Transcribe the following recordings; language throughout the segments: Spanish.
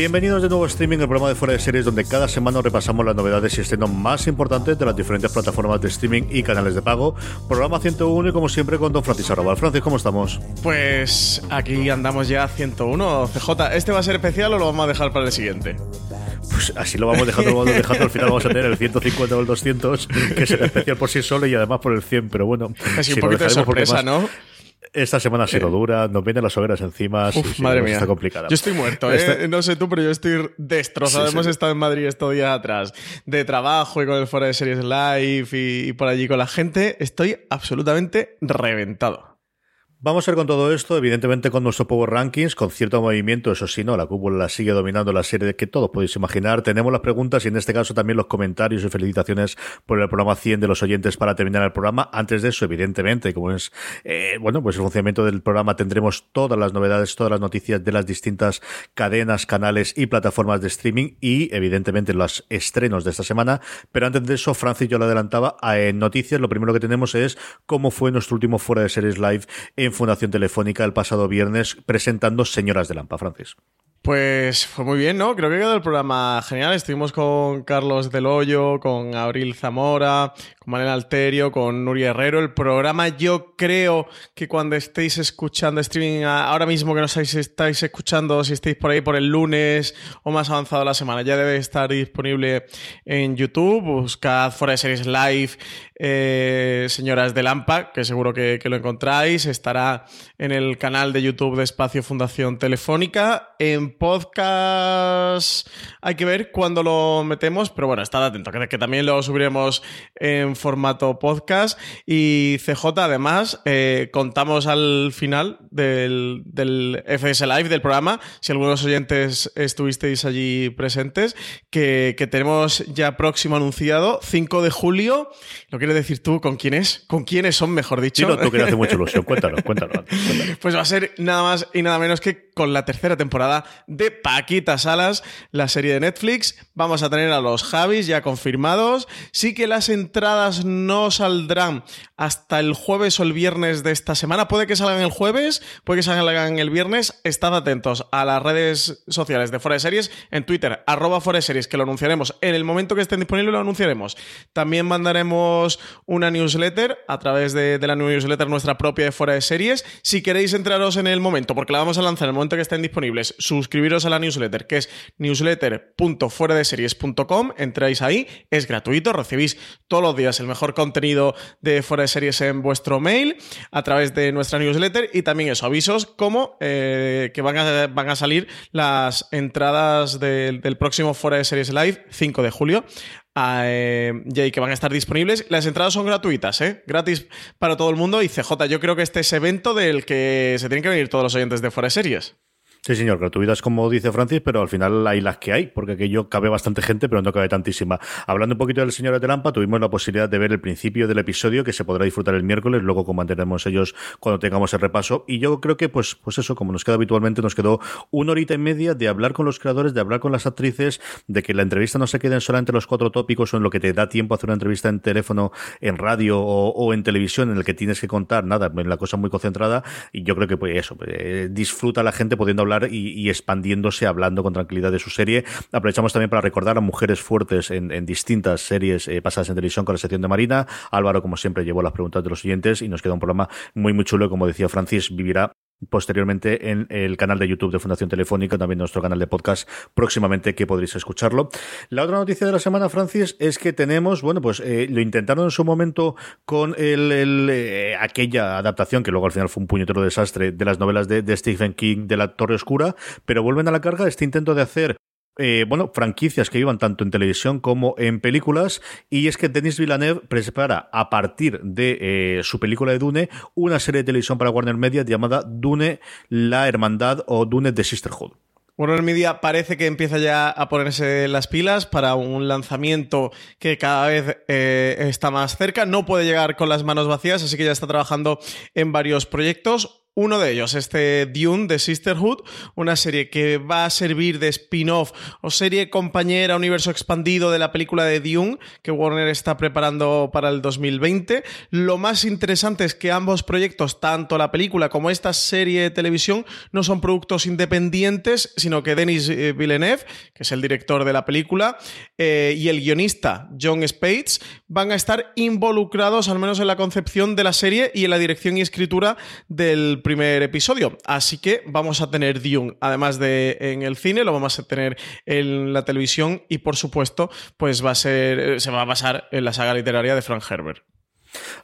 Bienvenidos de nuevo a Streaming, el programa de fuera de series donde cada semana repasamos las novedades y estrenos más importantes de las diferentes plataformas de streaming y canales de pago. Programa 101 y como siempre con Don Francis Arrabal. Francis, ¿cómo estamos? Pues aquí andamos ya 101. CJ, ¿este va a ser especial o lo vamos a dejar para el siguiente? Pues así lo vamos dejando, vamos dejando. Al final vamos a tener el 150 o el 200, que será especial por sí solo y además por el 100. Pero bueno, Así un poquito de sorpresa, ¿no? Esta semana ha sido Eh. dura, nos vienen las hogueras encima. Uf, sí, sí, madre mía. Está complicada. Yo estoy muerto, ¿eh? Está- No sé tú, pero yo estoy destrozado. Sí. Hemos estado en Madrid estos días atrás de trabajo y con el fuera de series live y, y por allí con la gente. Estoy absolutamente reventado. Vamos a ir con todo esto, evidentemente con nuestro Power Rankings, con cierto movimiento, eso sí, no, la cúpula sigue dominando la serie que todos podéis imaginar. Tenemos las preguntas y en este caso también los comentarios y felicitaciones por el programa 100 de los oyentes para terminar el programa. Antes de eso, evidentemente, como es, eh, bueno, pues el funcionamiento del programa, tendremos todas las novedades, todas las noticias de las distintas cadenas, canales y plataformas de streaming y, evidentemente, los estrenos de esta semana. Pero antes de eso, Francis yo lo adelantaba, en noticias, lo primero que tenemos es cómo fue nuestro último fuera de series live en Fundación Telefónica el pasado viernes presentando Señoras de Lampa, Francis. Pues fue muy bien, ¿no? Creo que quedó el programa genial. Estuvimos con Carlos Del Hoyo, con Abril Zamora, con Manel Alterio, con Nuria Herrero. El programa yo creo que cuando estéis escuchando streaming, ahora mismo que no sabéis si estáis escuchando, si estáis por ahí por el lunes o más avanzado la semana, ya debe estar disponible en YouTube. Buscad fuera de series live, eh, Señoras de Lampa, que seguro que, que lo encontráis. Estará en el canal de YouTube de Espacio Fundación Telefónica. En podcast hay que ver cuándo lo metemos, pero bueno, estad atento, que, que también lo subiremos en formato podcast. Y CJ, además, eh, contamos al final del, del FS Live, del programa, si algunos oyentes estuvisteis allí presentes, que, que tenemos ya próximo anunciado, 5 de julio. ¿Lo quieres decir tú? ¿Con quién es? ¿Con quiénes son, mejor dicho? Dilo tú que hace mucha ilusión, cuéntalo, cuéntalo. cuéntalo. Pues va a ser nada más y nada menos que con la tercera temporada de Paquita Salas, la serie de Netflix. Vamos a tener a los Javis ya confirmados. Sí que las entradas no saldrán hasta el jueves o el viernes de esta semana. Puede que salgan el jueves, puede que salgan el viernes. Estad atentos a las redes sociales de Fuera de Series, en Twitter, arroba Fuera de Series, que lo anunciaremos. En el momento que estén disponibles lo anunciaremos. También mandaremos una newsletter a través de, la newsletter nuestra propia de Fuera de Series. Si queréis entraros en el momento, porque la vamos a lanzar en el que estén disponibles, suscribiros a la newsletter, que es newsletter.fueradeseries.com. Entráis ahí, es gratuito, recibís todos los días el mejor contenido de Fuera de Series en vuestro mail a través de nuestra newsletter y también eso, avisos como eh, que van a, van a salir las entradas del, del próximo Fuera de Series Live, 5 de julio. Eh, y ahí que van a estar disponibles. Las entradas son gratuitas, ¿eh? Gratis para todo el mundo. Y CJ, yo creo que este es evento del que se tienen que venir todos los oyentes de Fuera Series. Sí, señor, gratuitas como dice Francis, pero al final hay las que hay, porque aquello cabe bastante gente, pero no cabe tantísima. Hablando un poquito del Señor de Lampa, tuvimos la posibilidad de ver el principio del episodio que se podrá disfrutar el miércoles, luego comentaremos ellos cuando tengamos el repaso. Y yo creo que, pues, pues eso, como nos queda habitualmente, nos quedó una horita y media de hablar con los creadores, de hablar con las actrices, de que la entrevista no se quede en solamente los cuatro tópicos o en lo que te da tiempo hacer una entrevista en teléfono, en radio o, en televisión, en el que tienes que contar, nada, la cosa muy concentrada. Y yo creo que, pues, eso, eh, disfruta la gente pudiendo hablar y, expandiéndose, hablando con tranquilidad de su serie. Aprovechamos también para recordar a mujeres fuertes en, distintas series eh, pasadas en televisión con la sección de Marina. Álvaro, como siempre, llevó las preguntas de los oyentes y nos queda un programa muy, muy chulo. Como decía Francis, vivirá posteriormente en el canal de YouTube de Fundación Telefónica, también nuestro canal de podcast próximamente que podréis escucharlo. La otra noticia de la semana, Francis, es que tenemos, bueno, pues eh, lo intentaron en su momento con el, eh, aquella adaptación que luego al final fue un puñetero desastre de las novelas de Stephen King de la Torre Oscura, pero vuelven a la carga este intento de hacer eh, bueno, franquicias que iban tanto en televisión como en películas, y es que Denis Villeneuve prepara a partir de eh, su película de Dune una serie de televisión para Warner Media llamada Dune, la Hermandad o Dune The Sisterhood. Warner Media parece que empieza ya a ponerse las pilas para un lanzamiento que cada vez eh, está más cerca. No puede llegar con las manos vacías, así que ya está trabajando en varios proyectos. Uno de ellos, este Dune de Sisterhood, una serie que va a servir de spin-off o serie compañera, universo expandido de la película de Dune que Warner está preparando para el 2020. Lo más interesante es que ambos proyectos, tanto la película como esta serie de televisión, no son productos independientes, sino que Denis Villeneuve, que es el director de la película, eh, y el guionista John Spates van a estar involucrados, al menos en la concepción de la serie y en la dirección y escritura del primer episodio. Así que vamos a tener Dune, además de en el cine, lo vamos a tener en la televisión y por supuesto, pues va a ser, se va a basar en la saga literaria de Frank Herbert.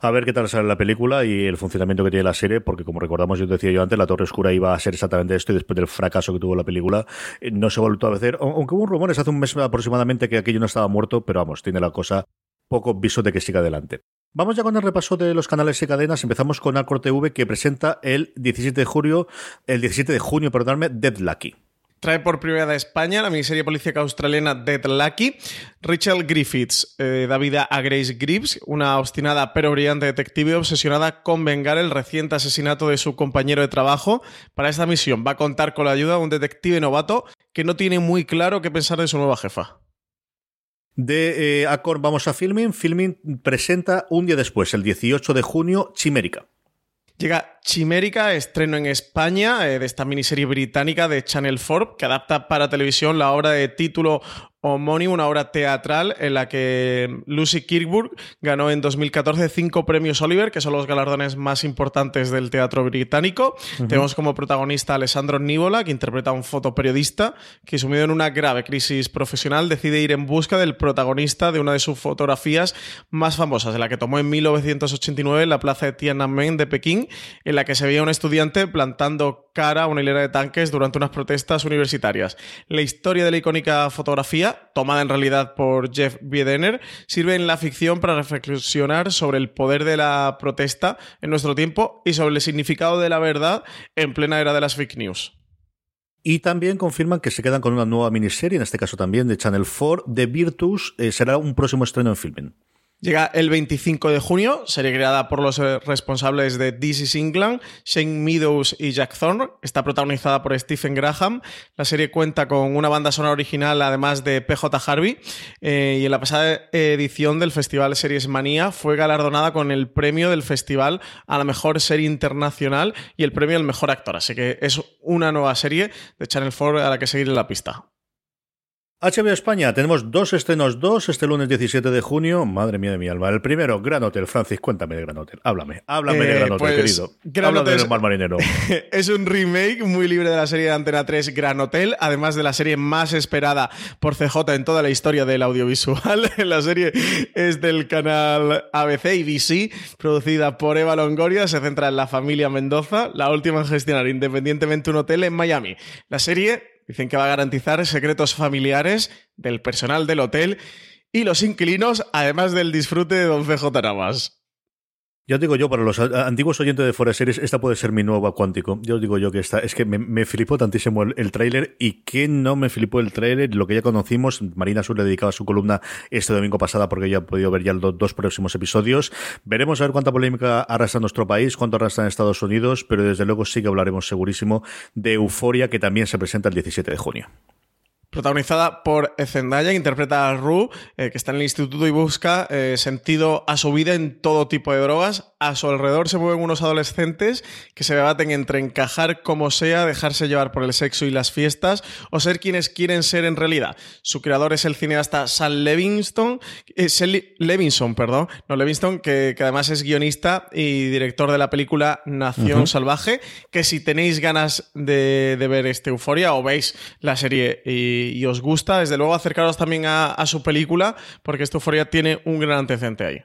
A ver qué tal sale la película y el funcionamiento que tiene la serie, porque como recordamos, yo decía yo antes, La Torre Oscura iba a ser exactamente esto y después del fracaso que tuvo la película, eh, no se volvió a hacer. Aunque hubo rumores hace un mes aproximadamente que aquello no estaba muerto, pero vamos, tiene la cosa poco viso de que siga adelante. Vamos ya con el repaso de los canales y cadenas. Empezamos con Arcor TV que presenta el 17 de junio, el 17 de junio, perdonadme, Dead Lucky. Trae por primera vez España la miniserie policíaca australiana Dead Lucky. Rachel Griffiths eh, da vida a Grace Gribbs, una obstinada pero brillante detective obsesionada con vengar el reciente asesinato de su compañero de trabajo. Para esta misión va a contar con la ayuda de un detective novato que no tiene muy claro qué pensar de su nueva jefa. De eh, Acor vamos a Filming. Filming presenta un día después, el 18 de junio, Chimérica. Llega Chimérica, estreno en España eh, de esta miniserie británica de Channel 4 que adapta para televisión la obra de título homónimo, una obra teatral en la que Lucy Kirkburg ganó en 2014 cinco premios Oliver, que son los galardones más importantes del teatro británico. Tenemos como protagonista a Alessandro Nívola, que interpreta a un fotoperiodista que, sumido en una grave crisis profesional, decide ir en busca del protagonista de una de sus fotografías más famosas, de la que tomó en 1989 en la plaza de Tiananmen de Pekín, en la que se veía un estudiante plantando cara a una hilera de tanques durante unas protestas universitarias. La historia de la icónica fotografía tomada en realidad por Jeff Biedener, sirve en la ficción para reflexionar sobre el poder de la protesta en nuestro tiempo y sobre el significado de la verdad en plena era de las fake news. Y también confirman que se quedan con una nueva miniserie, en este caso también de Channel 4, de Virtus. Eh, será un próximo estreno en filming. Llega el 25 de junio, serie creada por los eh, responsables de This is England, Shane Meadows y Jack Thorne. Está protagonizada por Stephen Graham. La serie cuenta con una banda sonora original, además de PJ Harvey. Eh, y en la pasada edición del Festival Series Manía fue galardonada con el premio del festival a la mejor serie internacional y el premio al mejor actor. Así que es una nueva serie de Channel 4 a la que seguir en la pista. HBO España, tenemos dos estrenos, dos este lunes 17 de junio. Madre mía de mi alma. El primero, Gran Hotel. Francis, cuéntame de Gran Hotel. Háblame, háblame de Gran Hotel, pues, querido. Gran Háblame Hotel del Mar Marinero. es un remake muy libre de la serie de Antena 3 Gran Hotel, además de la serie más esperada por CJ en toda la historia del audiovisual. la serie es del canal ABC ABC, producida por Eva Longoria. Se centra en la familia Mendoza, la última en gestionar independientemente un hotel en Miami. La serie Dicen que va a garantizar secretos familiares del personal del hotel y los inquilinos, además del disfrute de Don CJ Navas. Yo digo yo, para los antiguos oyentes de Fuera Series, esta puede ser mi nuevo cuántico. Yo digo yo que esta, es que me, flipó tantísimo el, tráiler y que no me flipó el tráiler, lo que ya conocimos, Marina Sur le dedicaba su columna este domingo pasada porque ya ha podido ver ya los dos próximos episodios. Veremos a ver cuánta polémica arrastra nuestro país, cuánto arrastra en Estados Unidos, pero desde luego sí que hablaremos segurísimo de Euforia que también se presenta el 17 de junio. Protagonizada por Zendaya, que interpreta a Rue, eh, que está en el instituto y busca eh, sentido a su vida en todo tipo de drogas. A su alrededor se mueven unos adolescentes que se debaten entre encajar como sea, dejarse llevar por el sexo y las fiestas, o ser quienes quieren ser en realidad. Su creador es el cineasta Sam Levinson, eh, Levinson, perdón, no Levinson, que, además es guionista y director de la película Nación Salvaje, que si tenéis ganas de, ver este Euforia o veis la serie y, os gusta, desde luego acercaros también a, su película, porque esta Euforia tiene un gran antecedente ahí.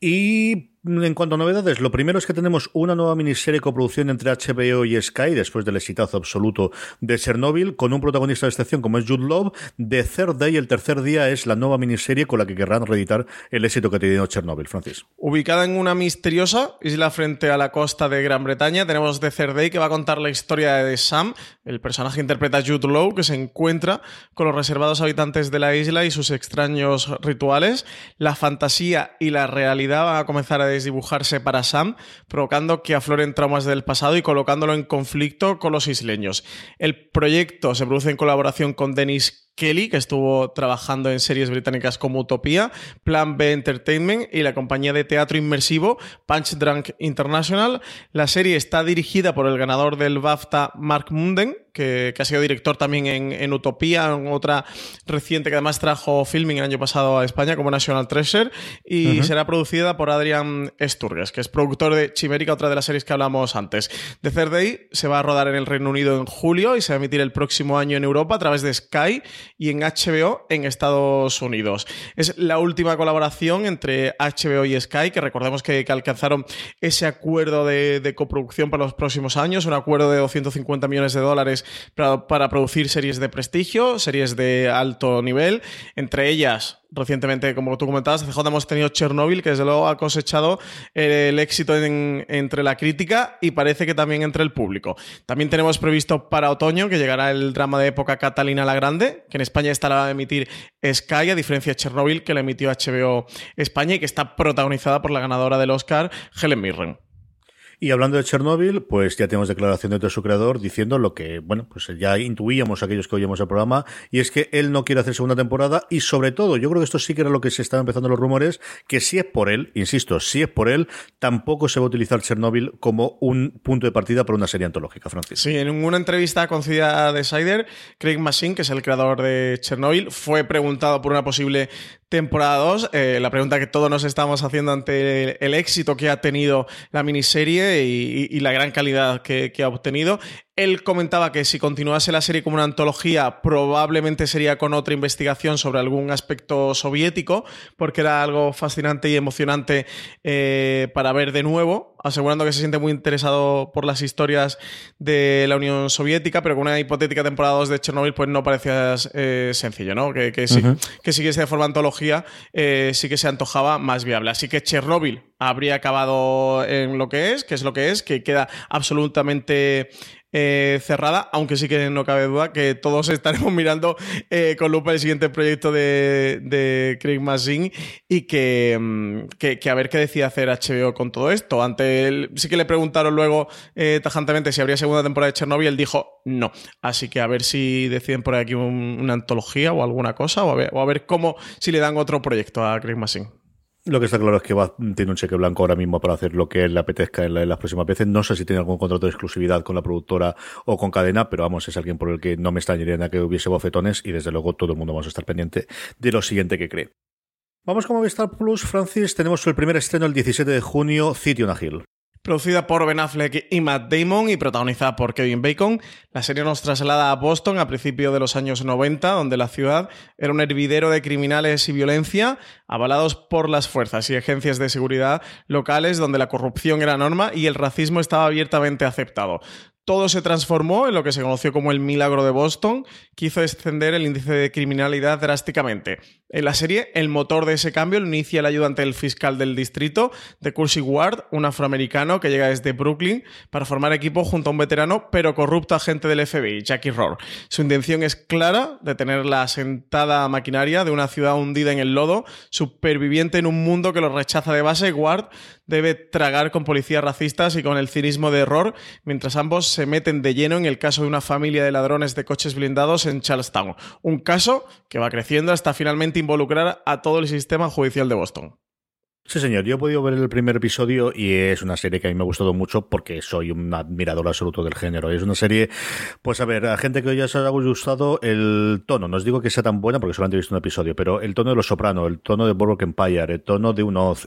Y en cuanto a novedades, lo primero es que tenemos una nueva miniserie coproducción entre HBO y Sky, después del exitazo absoluto de Chernobyl, con un protagonista de excepción como es Jude Love. The Third Day, el tercer día, es la nueva miniserie con la que querrán reeditar el éxito que ha Chernobyl, Francis. Ubicada en una misteriosa isla frente a la costa de Gran Bretaña, tenemos The Third Day, que va a contar la historia de Sam, el personaje interpreta Jude Law, que se encuentra con los reservados habitantes de la isla y sus extraños rituales. La fantasía y la realidad van a comenzar a desdibujarse para Sam, provocando que afloren traumas del pasado y colocándolo en conflicto con los isleños. El proyecto se produce en colaboración con Dennis Kelly, que estuvo trabajando en series británicas como Utopía, Plan B Entertainment y la compañía de teatro inmersivo Punch Drunk International. La serie está dirigida por el ganador del BAFTA, Mark Munden, que, ha sido director también en, Utopía, en otra reciente que además trajo filming el año pasado a España como National Treasure, y será producida por Adrian Sturges, que es productor de Chimérica, otra de las series que hablamos antes. The Third Day se va a rodar en el Reino Unido en julio y se va a emitir el próximo año en Europa a través de Sky y en HBO en Estados Unidos. Es la última colaboración entre HBO y Sky, que recordemos que, alcanzaron ese acuerdo de, de coproducción para los próximos años, un acuerdo de 250 millones de dólares para, producir series de prestigio, series de alto nivel, entre ellas recientemente, como tú comentabas, CJ hemos tenido Chernobyl, que desde luego ha cosechado el éxito entre la crítica y parece que también entre el público. También tenemos previsto para otoño que llegará el drama de época Catalina la Grande, que en España estará a emitir Sky, a diferencia de Chernobyl, que la emitió HBO España y que está protagonizada por la ganadora del Oscar, Helen Mirren. Y hablando de Chernobyl, pues ya tenemos declaración de su creador diciendo lo que, bueno, pues ya intuíamos aquellos que oíamos el programa, y es que él no quiere hacer segunda temporada, y sobre todo, yo creo que esto sí que era lo que se estaba empezando los rumores, que si es por él, insisto, si es por él, tampoco se va a utilizar Chernobyl como un punto de partida para una serie antológica, Francis. Sí, en una entrevista concedida de Sider, Craig Machine, que es el creador de Chernobyl, fue preguntado por una posible temporada 2, eh, la pregunta que todos nos estamos haciendo ante el, éxito que ha tenido la miniserie y, la gran calidad que, ha obtenido. Él comentaba que si continuase la serie como una antología, probablemente sería con otra investigación sobre algún aspecto soviético, porque era algo fascinante y emocionante eh, para ver de nuevo, asegurando que se siente muy interesado por las historias de la Unión Soviética, pero con una hipotética temporada 2 de Chernobyl, pues no parecía eh, sencillo, ¿no? Que, que, sí, que siguiese de forma antología, eh, sí que se antojaba más viable. Así que Chernobyl habría acabado en lo que es, que es lo que es, que queda absolutamente eh, cerrada, aunque sí que no cabe duda que todos estaremos mirando eh, con lupa el siguiente proyecto de, Craig Mazin y mm, que, que, a ver qué decide hacer HBO con todo esto. Ante él, sí que le preguntaron luego eh, tajantemente si habría segunda temporada de Chernobyl, él dijo no. Así que a ver si deciden por aquí una antología o alguna cosa, o a ver, o a ver cómo, si le dan otro proyecto a Craig Mazin. Lo que está claro es que va, tiene un cheque blanco ahora mismo para hacer lo que le apetezca en, las próximas veces. No sé si tiene algún contrato de exclusividad con la productora o con cadena, pero vamos, es alguien por el que no me extrañaría que hubiese bofetones y desde luego todo el mundo vamos a estar pendiente de lo siguiente que cree. Vamos con Movistar Plus, Francis. Tenemos el primer estreno el 17 de junio, City on a Hill. Producida por Ben Affleck y Matt Damon y protagonizada por Kevin Bacon, la serie nos traslada a Boston a principios de los años 90, donde la ciudad era un hervidero de criminales y violencia, avalados por las fuerzas y agencias de seguridad locales, donde la corrupción era norma y el racismo estaba abiertamente aceptado. Todo se transformó en lo que se conoció como el milagro de Boston, que hizo descender el índice de criminalidad drásticamente. En la serie, el motor de ese cambio lo inicia el ayudante del fiscal del distrito, de Cursey Ward, un afroamericano que llega desde Brooklyn para formar equipo junto a un veterano pero corrupto agente del FBI, Jackie Rohr. Su intención es clara, de tener la sentada maquinaria de una ciudad hundida en el lodo, superviviente en un mundo que lo rechaza de base, Ward debe tragar con policías racistas y con el cinismo de error, mientras ambos se meten de lleno en el caso de una familia de ladrones de coches blindados en Charlestown. Un caso que va creciendo hasta finalmente involucrar a todo el sistema judicial de Boston. Sí, señor. Yo he podido ver el primer episodio y es una serie que a mí me ha gustado mucho porque soy un admirador absoluto del género. Es una serie, pues a ver, a gente que ya se ha gustado el tono. No os digo que sea tan buena porque solamente he visto un episodio, pero el tono de Los Soprano, el tono de Boardwalk Empire, el tono de un Oz.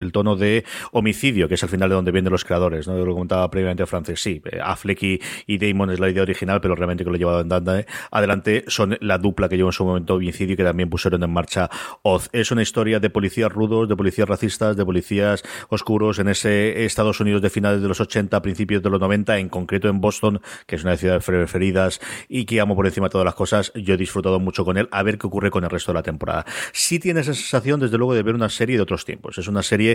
El tono de homicidio, que es al final de donde vienen los creadores, ¿no? Lo comentaba previamente Francis, sí, eh, Affleck y, y, Damon es la idea original, pero realmente que lo he llevado en adelante son la dupla que llevó en su momento homicidio y que también pusieron en marcha Oz. Es una historia de policías rudos, de policías racistas, de policías oscuros en ese Estados Unidos de finales de los 80, principios de los 90, en concreto en Boston, que es una de ciudades preferidas y que amo por encima de todas las cosas. Yo he disfrutado mucho con él, a ver qué ocurre con el resto de la temporada. Sí tiene esa sensación, desde luego, de ver una serie de otros tiempos. Es una serie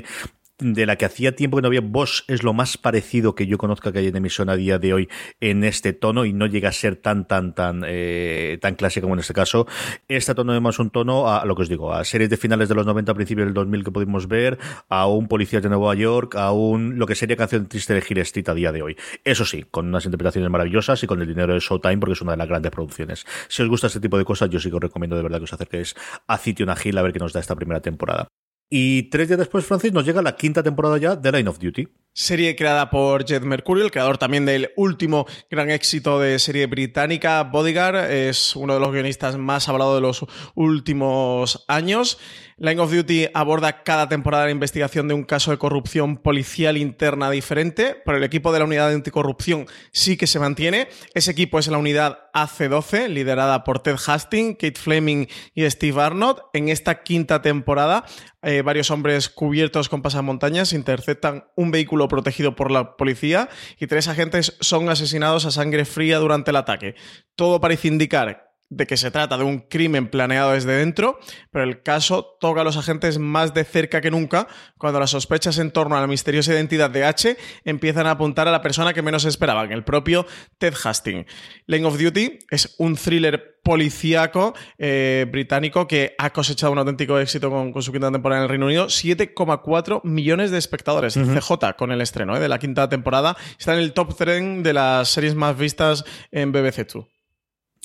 de la que hacía tiempo que no había. Bosch es lo más parecido que yo conozca que hay en emisión a día de hoy en este tono y no llega a ser tan, tan, tan, eh, tan clásico como en este caso. Este tono es más un tono a lo que os digo, a series de finales de los 90, principios del 2000 que pudimos ver, a un policía de Nueva York, a un lo que sería canción triste de Hill Street a día de hoy. Eso sí, con unas interpretaciones maravillosas y con el dinero de Showtime porque es una de las grandes producciones. Si os gusta este tipo de cosas, yo sí que os recomiendo de verdad que os acerquéis a City Hill a ver qué nos da esta primera temporada. Y tres días después, Francis, nos llega la quinta temporada ya de Line of Duty. Serie creada por Jed Mercury, el creador también del último gran éxito de serie británica, Bodyguard. Es uno de los guionistas más hablados de los últimos años. Line of Duty aborda cada temporada la investigación de un caso de corrupción policial interna diferente, pero el equipo de la unidad de anticorrupción sí que se mantiene. Ese equipo es la unidad AC12, liderada por Ted Hastings, Kate Fleming y Steve Arnott. En esta quinta temporada, eh, varios hombres cubiertos con pasamontañas interceptan un vehículo protegido por la policía y tres agentes son asesinados a sangre fría durante el ataque. Todo parece indicar de que se trata de un crimen planeado desde dentro, pero el caso toca a los agentes más de cerca que nunca cuando las sospechas en torno a la misteriosa identidad de H empiezan a apuntar a la persona que menos esperaban, el propio Ted Hastings. Lane of Duty es un thriller policíaco eh, británico que ha cosechado un auténtico éxito con, su quinta temporada en el Reino Unido. 7,4 millones de espectadores. CJ con el estreno eh, de la quinta temporada. Está en el top 3 de las series más vistas en BBC Two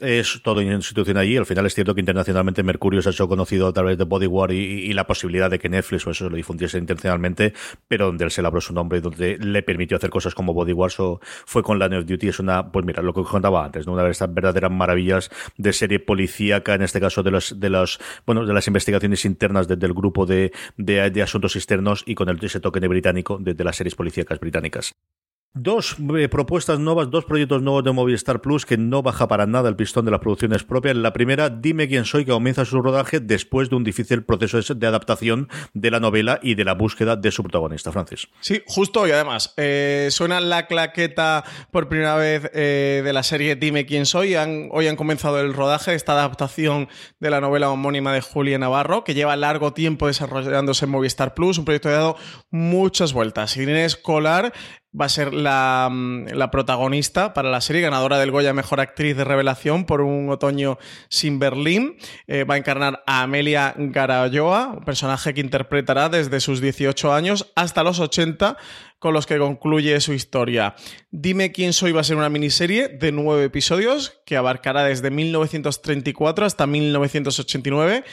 es todo institución allí. Al final es cierto que internacionalmente Mercurio se ha hecho conocido a través de Bodyguard y, y, la posibilidad de que Netflix o eso lo difundiese intencionalmente, pero donde él se labró su nombre y donde le permitió hacer cosas como Bodyguard so, fue con Line of Duty. Es una, pues mira, lo que contaba antes, ¿no? una de estas verdaderas maravillas de serie policíaca, en este caso de los, de los, bueno, de las investigaciones internas desde el grupo de, de, asuntos externos y con el, ese toque británico de, de las series policíacas británicas. Dos eh, propuestas nuevas, dos proyectos nuevos de Movistar Plus que no baja para nada el pistón de las producciones propias. La primera, Dime quién soy, que comienza su rodaje después de un difícil proceso de adaptación de la novela y de la búsqueda de su protagonista, Francis. Sí, justo y además eh, suena la claqueta por primera vez eh, de la serie Dime quién soy. hoy han comenzado el rodaje de esta adaptación de la novela homónima de Julia Navarro, que lleva largo tiempo desarrollándose en Movistar Plus, un proyecto que ha dado muchas vueltas. Irene Escolar va a ser la, la, protagonista para la serie, ganadora del Goya Mejor Actriz de Revelación por un otoño sin Berlín. Eh, va a encarnar a Amelia Garayoa, un personaje que interpretará desde sus 18 años hasta los 80 con los que concluye su historia. Dime quién soy va a ser una miniserie de nueve episodios que abarcará desde 1934 hasta 1989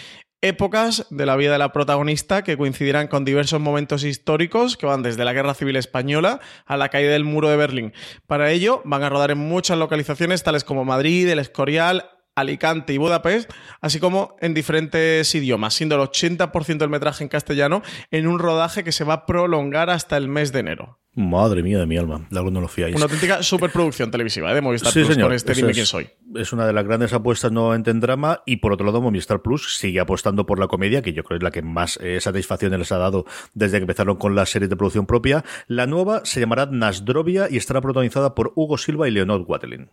épocas de la vida de la protagonista que coincidirán con diversos momentos históricos que van desde la Guerra Civil Española a la caída del muro de Berlín. Para ello van a rodar en muchas localizaciones tales como Madrid, El Escorial, Alicante y Budapest, así como en diferentes idiomas, siendo el 80% del metraje en castellano en un rodaje que se va a prolongar hasta el mes de enero. Madre mía de mi alma, de algo no lo fiáis. Una auténtica superproducción televisiva ¿eh? de Movistar Plus con este Dime quién soy. Es una de las grandes apuestas nuevamente en drama y por otro lado Movistar Plus sigue apostando por la comedia, que yo creo es la que más eh, satisfacción les ha dado desde que empezaron con la serie de producción propia. La nueva se llamará Nasdrovia y estará protagonizada por Hugo Silva y Leonor Watelin.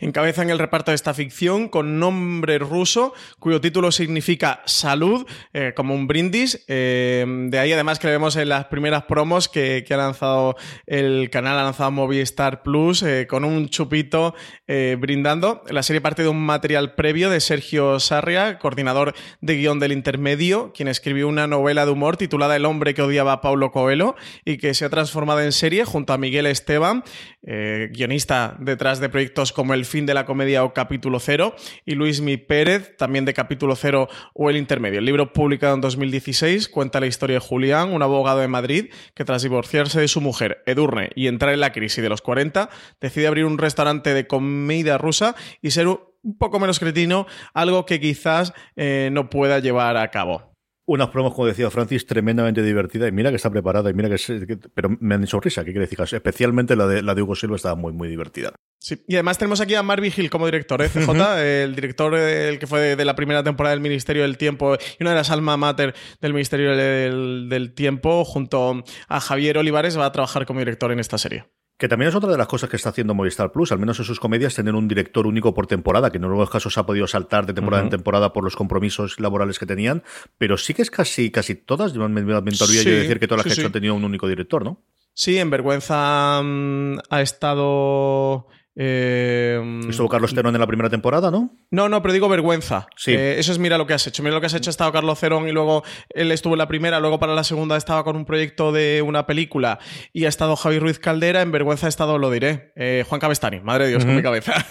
Encabezan el reparto de esta ficción con nombre ruso, cuyo título significa salud, eh, como un brindis. de ahí además que le vemos en las primeras promos que, que ha lanzado el canal ha lanzado Movistar Plus eh, con un chupito eh, brindando. La serie parte de un material previo de Sergio Sarria, coordinador de guion del intermedio, quien escribió una novela de humor titulada El hombre que odiaba a Paulo Coelho y que se ha transformado en serie junto a Miguel Esteban, eh, guionista detrás de proyectos como El fin de la comedia o Capítulo Cero, y Luis Mi Pérez, también de Capítulo Cero o El intermedio. El libro publicado en 2016 cuenta la historia de Julián, un abogado de Madrid que tras divorciarse de su mujer Edurne y entrar en la crisis de los 40, decide abrir un restaurante de comida rusa y ser un poco menos cretino, algo que quizás eh, no pueda llevar a cabo. Unas promos, como decía Francis, tremendamente divertida y mira que está preparada y mira que, pero me han hecho risa, ¿qué quiere decir? Especialmente la de, la de Hugo Silva estaba muy, muy divertida. Sí, y además tenemos aquí a Marvin Hill como director, ¿eh? CJ, el director el que fue de, la primera temporada del Ministerio del Tiempo y una de las alma mater del Ministerio del, del Tiempo, junto a Javier Olivares, va a trabajar como director en esta serie. Que también es otra de las cosas que está haciendo Movistar Plus, al menos en sus comedias, tener un director único por temporada, que en algunos casos ha podido saltar de temporada en temporada por los compromisos laborales que tenían, pero sí que es casi, casi todas, me, me, me sí, decir que todas las que han tenido un único director, ¿no? Sí, en Vergüenza mm, ha estado eh, Estuvo Carlos Terón en la primera temporada, ¿no? No, no, pero digo vergüenza. Sí. Eh, eso es mira lo que has hecho. Mira lo que has hecho. Ha estado Carlos Cerón y luego él estuvo en la primera, luego para la segunda estaba con un proyecto de una película y ha estado Javi Ruiz Caldera. En vergüenza ha estado, lo diré, eh, Juan Cabestani. Madre de Dios, con mi cabeza.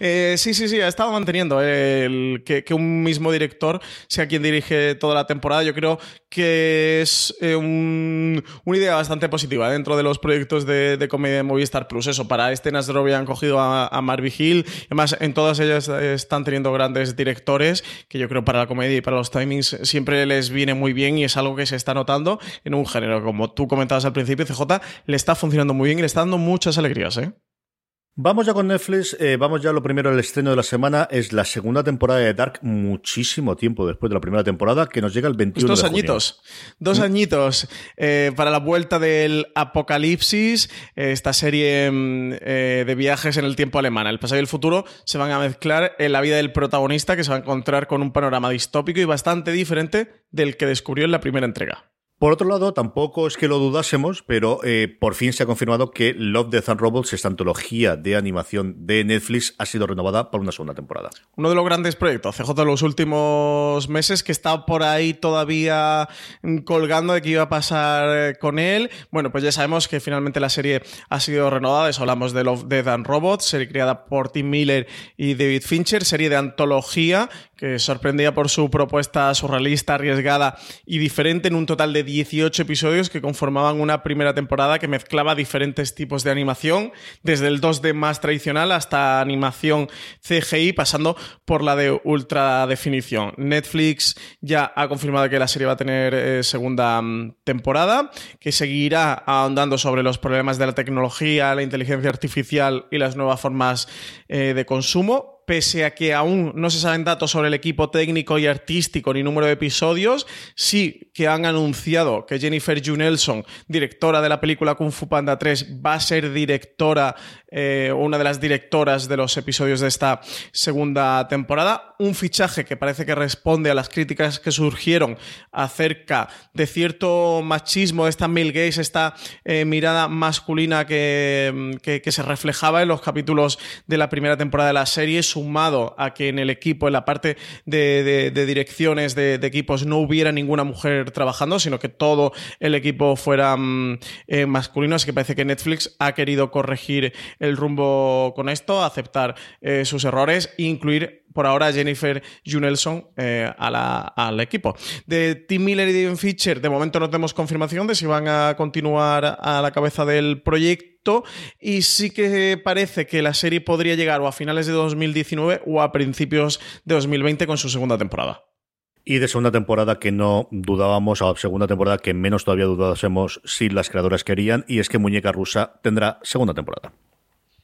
Eh, sí, sí, sí, ha estado manteniendo el, que, un mismo director sea quien dirige toda la temporada. Yo creo que es una idea bastante positiva dentro de los proyectos de, comedia de Movistar Plus. Eso, para este Nasrovian cogido a, a Marvin Hill. Además, en todas ellas están teniendo grandes directores que yo creo para la comedia y para los timings siempre les viene muy bien y es algo que se está notando en un género. Como tú comentabas al principio, CJ, le está funcionando muy bien y le está dando muchas alegrías. ¿eh? Vamos ya con Netflix, eh, vamos ya lo primero al estreno de la semana, es la segunda temporada de Dark, muchísimo tiempo después de la primera temporada, que nos llega el 21 pues dos de añitos, dos mm. añitos eh, para la vuelta del apocalipsis, eh, esta serie mm, de viajes en el tiempo alemana. El pasado y el futuro se van a mezclar en la vida del protagonista, que se va a encontrar con un panorama distópico y bastante diferente del que descubrió en la primera entrega. Por otro lado, tampoco es que lo dudásemos, pero eh, por fin se ha confirmado que Love, Death and Robots, esta antología de animación de Netflix, ha sido renovada para una segunda temporada. Uno de los grandes proyectos, CJ, de los últimos meses, que está por ahí todavía colgando de qué iba a pasar con él. Bueno, pues ya sabemos que finalmente la serie ha sido renovada. Eso hablamos de Love, Death and Robots, serie creada por Tim Miller y David Fincher, serie de antología que sorprendía por su propuesta surrealista, arriesgada y diferente en un total de 18 episodios que conformaban una primera temporada que mezclaba diferentes tipos de animación, desde el 2D más tradicional hasta animación CGI, pasando por la de ultra definición. Netflix ya ha confirmado que la serie va a tener eh, segunda mm, temporada, que seguirá ahondando sobre los problemas de la tecnología, la inteligencia artificial y las nuevas formas eh, de consumo pese a que aún no se saben datos sobre el equipo técnico y artístico ni número de episodios, sí que han anunciado que Jennifer Junelson, directora de la película Kung Fu Panda 3, va a ser directora, eh, una de las directoras de los episodios de esta segunda temporada. Un fichaje que parece que responde a las críticas que surgieron acerca de cierto machismo, de esta male gaze, esta eh, mirada masculina que, que, se reflejaba en los capítulos de la primera temporada de la serie, sumado a que en el equipo, en la parte de, direcciones de, equipos, no hubiera ninguna mujer trabajando, sino que todo el equipo fuera mm, eh, masculino. Así que parece que Netflix ha querido corregir el rumbo con esto, aceptar eh, sus errores e incluir por ahora Jennifer Junelson eh, al equipo. De Tim Miller y David Fischer, de momento no tenemos confirmación de si van a continuar a la cabeza del proyecto y sí que parece que la serie podría llegar o a finales de 2019 o a principios de 2020 con su segunda temporada. Y de segunda temporada que no dudábamos, o segunda temporada que menos todavía dudásemos si las creadoras querían, y es que Muñeca Rusa tendrá segunda temporada.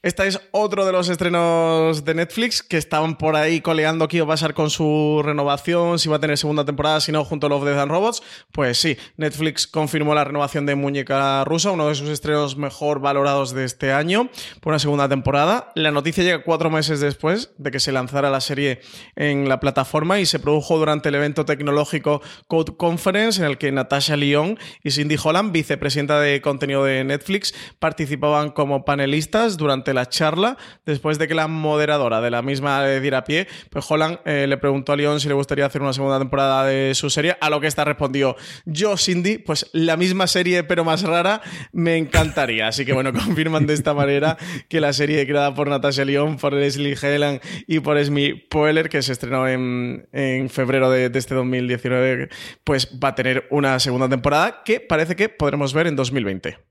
Este es otro de los estrenos de Netflix que estaban por ahí coleando qué iba a pasar con su renovación, si va a tener segunda temporada, si no, junto a Love, Death and Robots. Pues sí, Netflix confirmó la renovación de Muñeca Rusa, uno de sus estrenos mejor valorados de este año, por una segunda temporada. La noticia llega cuatro meses después de que se lanzara la serie en la plataforma y se produjo durante el evento tecnológico Code Conference, en el que Natasha Lyon y Cindy Holland, vicepresidenta de contenido de Netflix, participaban como panelistas durante la charla, después de que la moderadora de la misma de diera pie, pues Holland eh, le preguntó a León si le gustaría hacer una segunda temporada de su serie, a lo que esta respondió, yo Cindy, pues la misma serie pero más rara, me encantaría. Así que bueno, confirman de esta manera que la serie creada por Natasha León, por Leslie Helland y por Esme Poehler, que se estrenó en, febrero de, de este 2019, pues va a tener una segunda temporada que parece que podremos ver en 2020.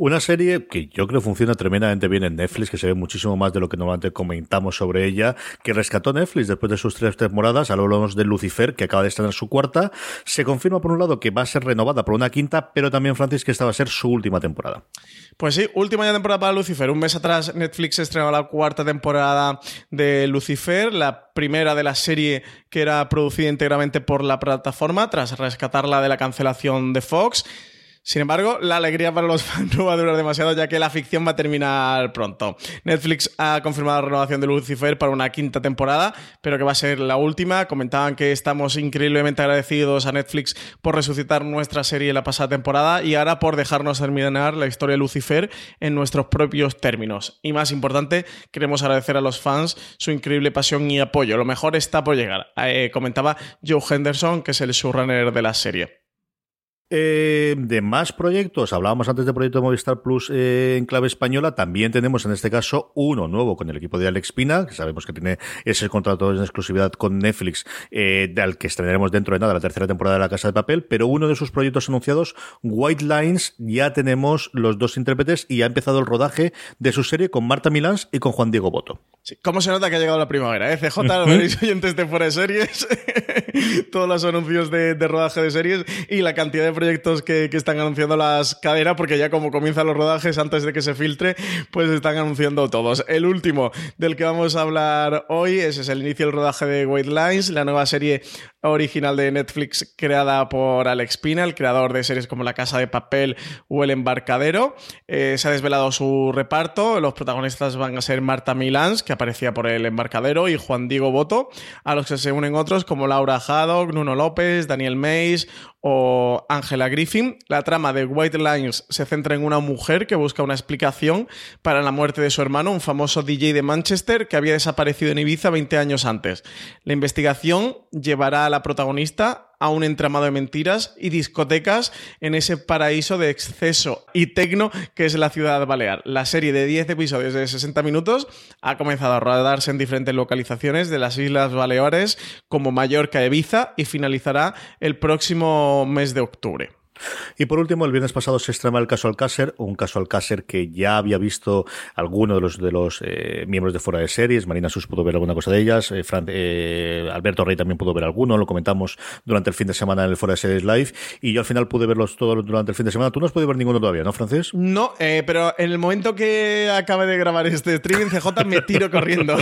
Una serie que yo creo funciona tremendamente bien en Netflix, que se ve muchísimo más de lo que normalmente comentamos sobre ella, que rescató Netflix después de sus tres temporadas. Hablamos de Lucifer, que acaba de estrenar su cuarta. Se confirma, por un lado, que va a ser renovada por una quinta, pero también, Francis, que esta va a ser su última temporada. Pues sí, última temporada para Lucifer. Un mes atrás Netflix estrenó la cuarta temporada de Lucifer, la primera de la serie que era producida íntegramente por la plataforma, tras rescatarla de la cancelación de Fox. Sin embargo, la alegría para los fans no va a durar demasiado ya que la ficción va a terminar pronto. Netflix ha confirmado la renovación de Lucifer para una quinta temporada, pero que va a ser la última. Comentaban que estamos increíblemente agradecidos a Netflix por resucitar nuestra serie la pasada temporada y ahora por dejarnos terminar la historia de Lucifer en nuestros propios términos. Y más importante, queremos agradecer a los fans su increíble pasión y apoyo. Lo mejor está por llegar, eh, comentaba Joe Henderson, que es el showrunner de la serie. Eh, de más proyectos, hablábamos antes del proyecto de Movistar Plus eh, en clave española, también tenemos en este caso uno nuevo con el equipo de Alex Pina, que sabemos que tiene ese contrato en exclusividad con Netflix, eh, del que estrenaremos dentro de nada la tercera temporada de La Casa de Papel, pero uno de sus proyectos anunciados, White Lines, ya tenemos los dos intérpretes y ha empezado el rodaje de su serie con Marta Milans y con Juan Diego Boto. ¿Cómo se nota que ha llegado la primavera? Eh? CJ, veréis oyentes de fuera de series, todos los anuncios de, rodaje de series y la cantidad de proyectos que, están anunciando las cadenas, porque ya como comienzan los rodajes antes de que se filtre, pues están anunciando todos. El último del que vamos a hablar hoy es el inicio del rodaje de White Lines, la nueva serie original de Netflix creada por Alex Pina, el creador de series como La Casa de Papel o El Embarcadero. Eh, se ha desvelado su reparto. Los protagonistas van a ser Marta Milans, que aparecía por El Embarcadero, y Juan Diego Boto, a los que se unen otros como Laura Haddock, Nuno López, Daniel Mays o Angela Griffin. La trama de White Lines se centra en una mujer que busca una explicación para la muerte de su hermano, un famoso DJ de Manchester que había desaparecido en Ibiza 20 años antes. La investigación llevará a la protagonista a un entramado de mentiras y discotecas en ese paraíso de exceso y tecno que es la ciudad balear. La serie de 10 episodios de 60 minutos ha comenzado a rodarse en diferentes localizaciones de las Islas Baleares como Mallorca e Ibiza y finalizará el próximo mes de octubre. Y por último, el viernes pasado se estrenaba el caso Alcácer, un caso Alcácer que ya había visto alguno de los de los eh, miembros de fuera de series. Marina Sus pudo ver alguna cosa de ellas, eh, eh, Alberto Rey también pudo ver alguno, lo comentamos durante el fin de semana en el fuera de series live. Y yo al final pude verlos todos durante el fin de semana. Tú no has podido ver ninguno todavía, ¿no, Francés? No, pero en el momento que acabe de grabar este streaming, CJ me tiro corriendo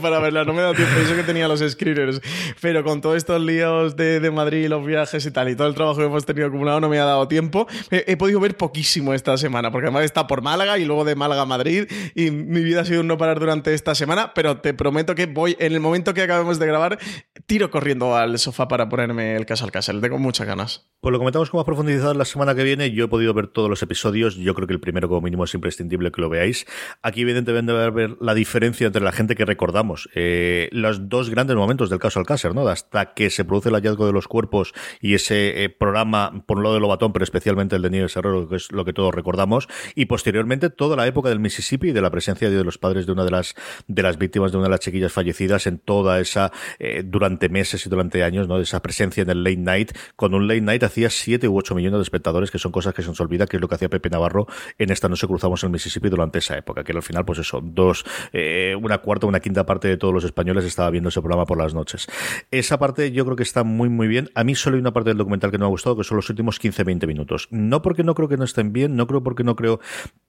para verla. No me da tiempo, eso que tenía los screeners. Pero con todos estos líos de, de Madrid, los viajes y tal, y todo el trabajo que hemos tenido acumulado, no me ha dado tiempo. He, podido ver poquísimo esta semana, porque además está por Málaga y luego de Málaga a Madrid, y mi vida ha sido un no parar durante esta semana, pero te prometo que voy, en el momento que acabemos de grabar, tiro corriendo al sofá para ponerme el caso al. Tengo muchas ganas. Pues lo comentamos con más profundidad la semana que viene. Yo he podido ver todos los episodios. Yo creo que el primero, como mínimo, es imprescindible que lo veáis. Aquí, evidentemente, va a ver la diferencia entre la gente que recordamos. Eh, los dos grandes momentos del caso Alcácer, ¿no? Hasta que se produce el hallazgo de los cuerpos y ese eh, programa, por un lado Lobatón, pero especialmente el de Nieves Herrero, que es lo que todos recordamos. Y posteriormente, toda la época del Mississippi y de la presencia de los padres de una de las, de las víctimas de una de las chiquillas fallecidas en toda esa, eh, durante meses y durante años, ¿no? De esa presencia en el late night, con un late night hacía 7 u 8 millones de espectadores, que son cosas que se nos olvida, que es lo que hacía Pepe Navarro en esta No se cruzamos en Mississippi durante esa época, que al final, pues eso, dos, eh, una cuarta, una quinta parte de todos los españoles estaba viendo ese programa por las noches. Esa parte yo creo que está muy, muy bien. A mí solo hay una parte del documental que no me ha gustado, que son los últimos 15-20 minutos. No porque no creo que no estén bien, no creo porque no creo,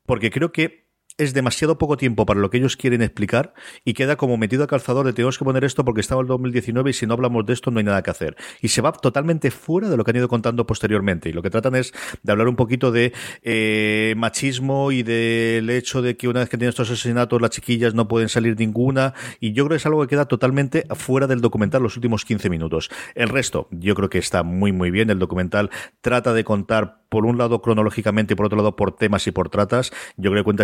porque creo que es demasiado poco tiempo para lo que ellos quieren explicar y queda como metido a calzador de tenemos que poner esto porque estaba el 2019 y si no hablamos de esto no hay nada que hacer. Y se va totalmente fuera de lo que han ido contando posteriormente. Y lo que tratan es de hablar un poquito de eh, machismo y del hecho de que una vez que tienen estos asesinatos las chiquillas no pueden salir ninguna. Y yo creo que es algo que queda totalmente fuera del documental los últimos 15 minutos. El resto, yo creo que está muy muy bien. El documental trata de contar por un lado cronológicamente y por otro lado por temas y por tratas. Yo creo que cuenta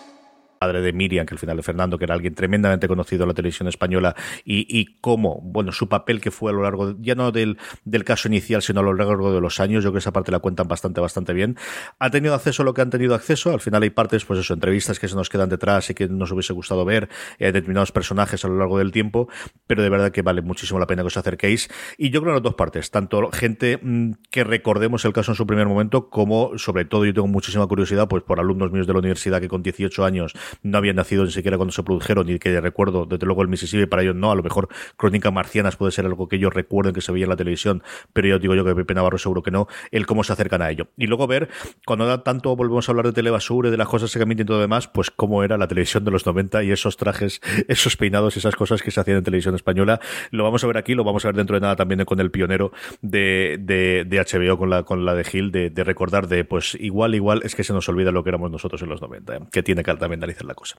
padre de Miriam, que al final de Fernando, que era alguien tremendamente conocido en la televisión española, y, y cómo, bueno, su papel que fue a lo largo, ya no del, del caso inicial, sino a lo largo de los años, yo creo que esa parte la cuentan bastante, bastante bien. Ha tenido acceso a lo que han tenido acceso, al final hay partes, pues eso, entrevistas que se nos quedan detrás y que nos hubiese gustado ver, eh, determinados personajes a lo largo del tiempo, pero de verdad que vale muchísimo la pena que os acerquéis. Y yo creo en las dos partes, tanto gente mm, que recordemos el caso en su primer momento, como sobre todo yo tengo muchísima curiosidad, pues por alumnos míos de la universidad que con 18 años no habían nacido ni siquiera cuando se produjeron, y que recuerdo, desde luego el Mississippi, para ellos no, a lo mejor Crónicas Marcianas puede ser algo que ellos recuerden que se veía en la televisión, pero yo digo yo que Pepe Navarro seguro que no, el cómo se acercan a ello. Y luego ver, cuando da tanto volvemos a hablar de telebasura, de las cosas que cambian y todo demás, pues cómo era la televisión de los 90 y esos trajes, esos peinados, esas cosas que se hacían en televisión española. Lo vamos a ver aquí, lo vamos a ver dentro de nada también con el pionero de, de, de HBO, con la, con la de Gil, de, de recordar de, pues igual, igual, es que se nos olvida lo que éramos nosotros en los 90, ¿eh? que tiene que también analizar la cosa.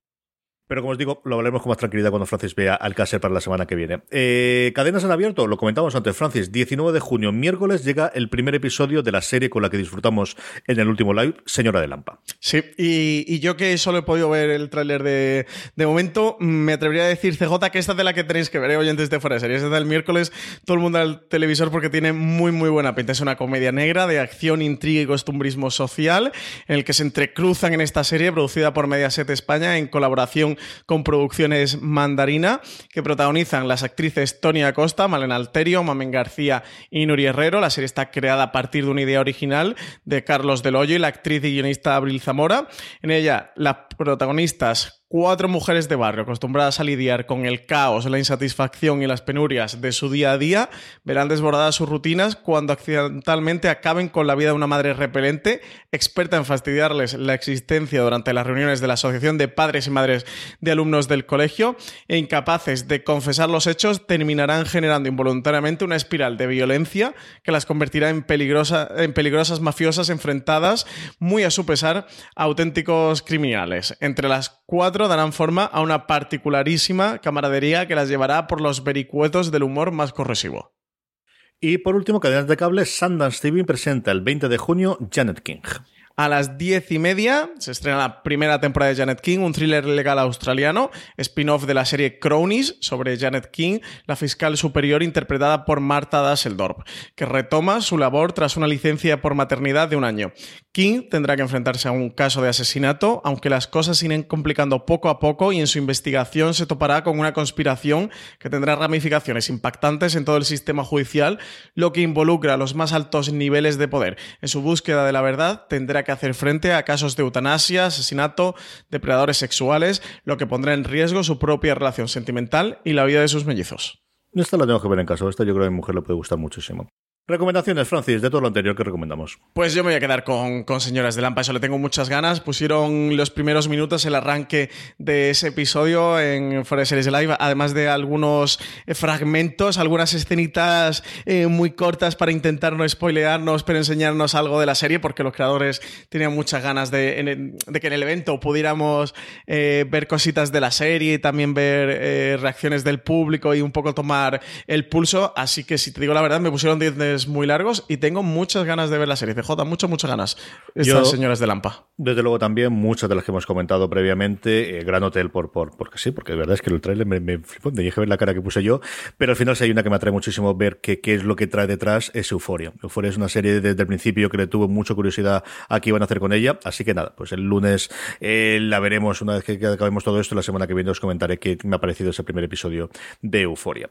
Pero como os digo, lo hablaremos con más tranquilidad cuando Francis vea Alcácer para la semana que viene. Eh, cadenas en abierto, lo comentamos antes, Francis. 19 de junio, miércoles, llega el primer episodio de la serie con la que disfrutamos en el último live, Señora de Lampa. Sí, y, yo que solo he podido ver el tráiler de, de momento, me atrevería a decir, CJ, que esta es de la que tenéis que ver, ¿eh? oyentes de fuera de series. Esta del miércoles, todo el mundo al televisor porque tiene muy, muy buena pinta. Es una comedia negra de acción, intriga y costumbrismo social, en el que se entrecruzan en esta serie, producida por Mediaset España en colaboración con producciones Mandarina, que protagonizan las actrices Tony Acosta, Malena Alterio, Mamen García y Nuri Herrero. La serie está creada a partir de una idea original de Carlos Del Hoyo y la actriz y guionista Abril Zamora. En ella, las protagonistas cuatro mujeres de barrio acostumbradas a lidiar con el caos, la insatisfacción y las penurias de su día a día verán desbordadas sus rutinas cuando accidentalmente acaben con la vida de una madre repelente, experta en fastidiarles la existencia durante las reuniones de la Asociación de Padres y Madres de Alumnos del colegio e incapaces de confesar los hechos, terminarán generando involuntariamente una espiral de violencia que las convertirá en, en peligrosas mafiosas enfrentadas, muy a su pesar, a auténticos criminales. Entre las cuatro darán forma a una particularísima camaradería que las llevará por los vericuetos del humor más corrosivo. Y por último, cadenas de cable, Sundance TV presenta el 20 de junio Janet King. A las diez y media se estrena la primera temporada de Janet King, un thriller legal australiano, spin-off de la serie Cronies sobre Janet King, la fiscal superior interpretada por Marta Dasseldorp, que retoma su labor tras una licencia por maternidad de un año. King tendrá que enfrentarse a un caso de asesinato, aunque las cosas irán complicando poco a poco y en su investigación se topará con una conspiración que tendrá ramificaciones impactantes en todo el sistema judicial, lo que involucra a los más altos niveles de poder. En su búsqueda de la verdad tendrá que hacer frente a casos de eutanasia, asesinato, depredadores sexuales, lo que pondrá en riesgo su propia relación sentimental y la vida de sus mellizos. Esta la tengo que ver en caso. Esta yo creo que a mi mujer le puede gustar muchísimo. Recomendaciones, Francis, de todo lo anterior que recomendamos. Pues yo me voy a quedar con, Señoras de Lampa, eso le tengo muchas ganas. Pusieron los primeros minutos el arranque de ese episodio en Fuera Series Live, además de algunos eh, fragmentos, algunas escenitas eh, muy cortas para intentar no spoilearnos, pero enseñarnos algo de la serie, porque los creadores tenían muchas ganas de, que en el evento pudiéramos eh, ver cositas de la serie y también ver reacciones del público y un poco tomar el pulso. Así que, si te digo la verdad, me pusieron 10 de muy largos y tengo muchas ganas de ver la serie. CJ, muchas, muchas ganas. Estas señoras de Lampa. Desde luego también muchas de las que hemos comentado previamente. Eh, Gran Hotel por, por, porque sí, porque de verdad es que el trailer me, me flipó. Me dije ver la cara que puse yo. Pero al final si hay una que me atrae muchísimo ver qué, qué es lo que trae detrás, es Euforia. Euforia es una serie desde el principio que le tuvo mucha curiosidad a qué iban a hacer con ella. Así que nada, pues el lunes eh, la veremos una vez que, acabemos todo esto. La semana que viene os comentaré qué me ha parecido ese primer episodio de Euforia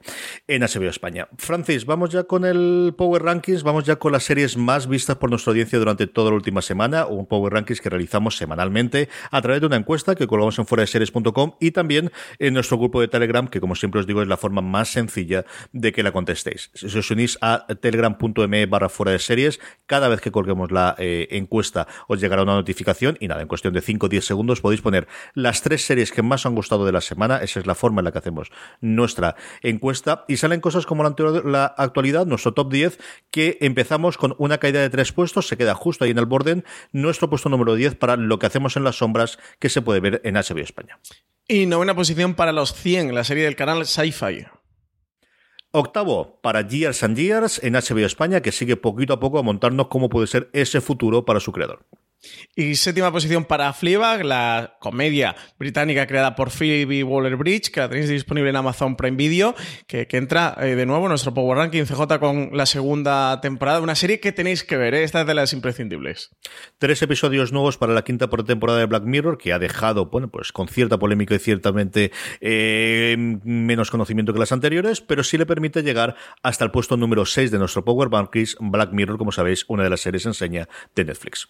en HBO España. Francis, vamos ya con el Power Power Rankings vamos ya con las series más vistas por nuestra audiencia durante toda la última semana, un Power Rankings que realizamos semanalmente a través de una encuesta que colgamos en fuera de series.com y también en nuestro grupo de Telegram, que como siempre os digo es la forma más sencilla de que la contestéis. Si os unís a telegram.me barra fuera de series, cada vez que colguemos la eh, encuesta os llegará una notificación y nada, en cuestión de 5 o 10 segundos podéis poner las tres series que más os han gustado de la semana, esa es la forma en la que hacemos nuestra encuesta y salen cosas como la, la actualidad, nuestro top 10 que empezamos con una caída de tres puestos, se queda justo ahí en el borden, nuestro puesto número 10 para lo que hacemos en las sombras que se puede ver en HBO España. Y novena posición para los 100, la serie del canal Sci-Fi. Octavo, para Years and Years en HBO España, que sigue poquito a poco a montarnos cómo puede ser ese futuro para su creador. Y séptima posición para Fleabag, la comedia británica creada por Phoebe Waller-Bridge, que la tenéis disponible en Amazon Prime Video, que, entra eh, de nuevo en nuestro Power Ranking CJ con la segunda temporada, una serie que tenéis que ver, ¿eh? esta es de las imprescindibles. Tres episodios nuevos para la quinta temporada de Black Mirror, que ha dejado, bueno, pues con cierta polémica y ciertamente eh, menos conocimiento que las anteriores, pero sí le permite llegar hasta el puesto número 6 de nuestro Power Rankings, Black Mirror, como sabéis, una de las series enseña de Netflix.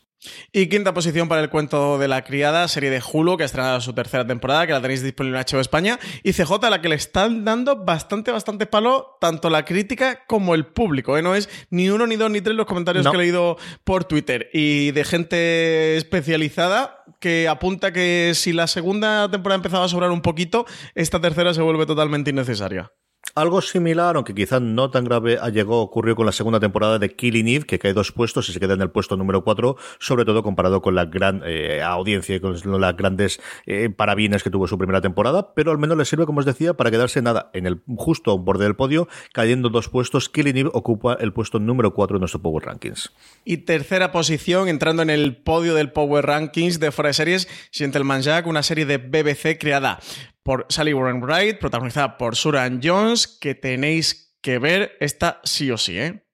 Y quinta posición para el cuento de la criada, serie de Hulu, que ha estrenado su tercera temporada, que la tenéis disponible en HBO España. Y CJ, a la que le están dando bastante, bastante palo, tanto la crítica como el público. ¿eh? No es ni uno, ni dos, ni tres los comentarios que he leído por Twitter. Y de gente especializada que apunta que si la segunda temporada empezaba a sobrar un poquito, esta tercera se vuelve totalmente innecesaria. Algo similar, aunque quizás no tan grave, llegó, ocurrió con la segunda temporada de Killing Eve, que cae dos puestos y se queda en el puesto número cuatro, sobre todo comparado con la gran eh, audiencia y con las grandes eh, parabienes que tuvo su primera temporada, pero al menos le sirve, como os decía, para quedarse nada en el justo borde del podio, cayendo dos puestos. Killing Eve ocupa el puesto número cuatro de nuestro Power Rankings. Y tercera posición, entrando en el podio del Power Rankings de Fuera de Series, Gentleman Jack, una serie de BBC creada por Sally Warren Wright, protagonizada por Suran Jones, que tenéis que ver esta sí o sí, ¿eh?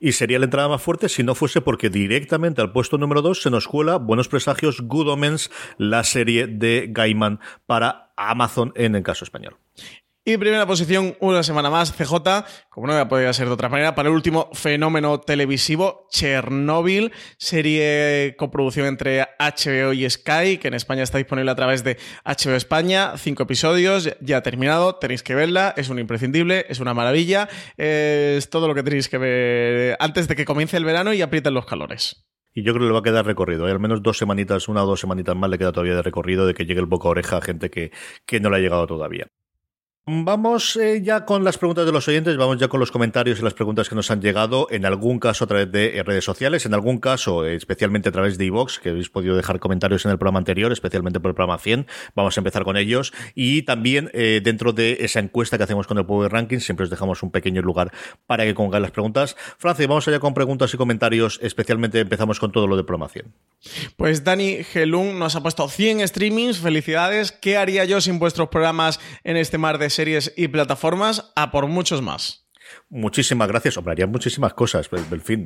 Y sería la entrada más fuerte si no fuese porque directamente al puesto número 2 se nos cuela Buenos Presagios, Good Omens, la serie de Gaiman para Amazon en el caso español. Y primera posición, una semana más, CJ, como no podía ser de otra manera, para el último fenómeno televisivo, Chernobyl, serie coproducción entre HBO y Sky, que en España está disponible a través de HBO España, cinco episodios, ya terminado, tenéis que verla, es un imprescindible, es una maravilla, es todo lo que tenéis que ver antes de que comience el verano y aprieten los calores. Y yo creo que le va a quedar recorrido. Hay al menos dos semanitas, una o dos semanitas más le queda todavía de recorrido de que llegue el boca a oreja a gente que, que no le ha llegado todavía. Vamos eh, ya con las preguntas de los oyentes, vamos ya con los comentarios y las preguntas que nos han llegado, en algún caso a través de eh, redes sociales, en algún caso eh, especialmente a través de iVox, que habéis podido dejar comentarios en el programa anterior, especialmente por el programa 100. Vamos a empezar con ellos. Y también dentro de esa encuesta que hacemos con el Power Ranking, siempre os dejamos un pequeño lugar para que pongáis las preguntas. Francia, vamos allá con preguntas y comentarios, especialmente empezamos con todo lo del programa 100. Pues Dani Gelung nos ha puesto 100 streamings, felicidades. ¿Qué haría yo sin vuestros programas en este mar de series y plataformas a por muchos más. Muchísimas gracias. Hombre, muchísimas cosas. En fin,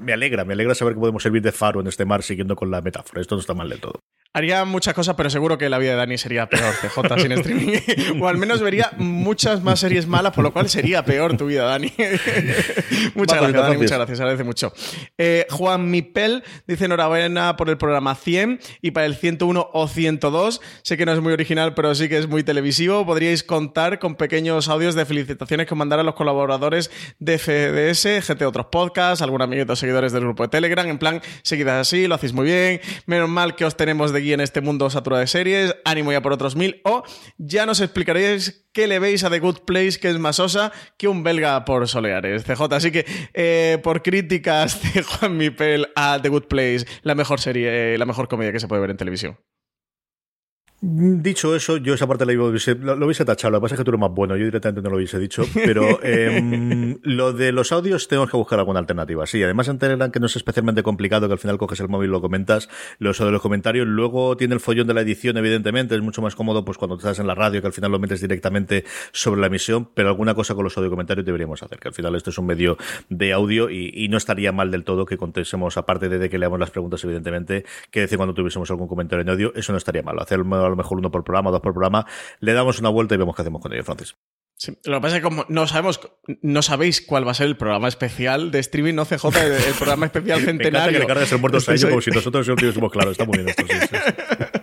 me alegra, me alegra saber que podemos servir de faro en este mar siguiendo con la metáfora. Esto no está mal del todo. Haría muchas cosas, pero seguro que la vida de Dani sería peor, CJ, sin streaming. o al menos vería muchas más series malas, por lo cual sería peor tu vida, Dani. muchas gracias, Dani, muchas gracias, agradece mucho. Eh, Juan Mipel dice enhorabuena por el programa 100 y para el 101 o 102. Sé que no es muy original, pero sí que es muy televisivo. Podríais contar con pequeños audios de felicitaciones que mandar a los colaboradores de FDS, GT Otros Podcasts, algún amiguito seguidores del grupo de Telegram. En plan, seguidas así, lo hacéis muy bien. Menos mal que os tenemos de en este mundo saturado de series, ánimo ya por otros mil, o ya nos explicaréis qué le veis a The Good Place, que es más osa que un belga por Soleares, CJ. Así que, eh, por críticas de Juan Mipel a The Good Place, la mejor serie, la mejor comedia que se puede ver en televisión. Dicho eso, yo esa parte lo hubiese, lo, hubiese tachado. Lo que pasa es que tú eres más bueno. Yo directamente no lo hubiese dicho. Pero em, lo de los audios tenemos que buscar alguna alternativa. Sí, además en Telegram, que no es especialmente complicado, que al final coges el móvil y lo comentas. Lo de los comentarios. Luego tiene el follón de la edición, evidentemente. Es mucho más cómodo pues cuando estás en la radio, que al final lo metes directamente sobre la emisión. Pero alguna cosa con los audio comentarios deberíamos hacer. Que al final esto es un medio de audio y, no estaría mal del todo que contésemos, aparte de, que leamos las preguntas, evidentemente, que decir cuando tuviésemos algún comentario en audio. Eso no estaría mal. Hacerlo lo mejor uno por programa, dos por programa, le damos una vuelta y vemos qué hacemos con ello, Francis. lo que pasa es que como no sabemos, no sabéis cuál va a ser el programa especial de streaming, no CJ, el, programa especial centenario. Me que le cargues el muerto a como si nosotros no tuviésemos claro. Está muy bien esto, sí,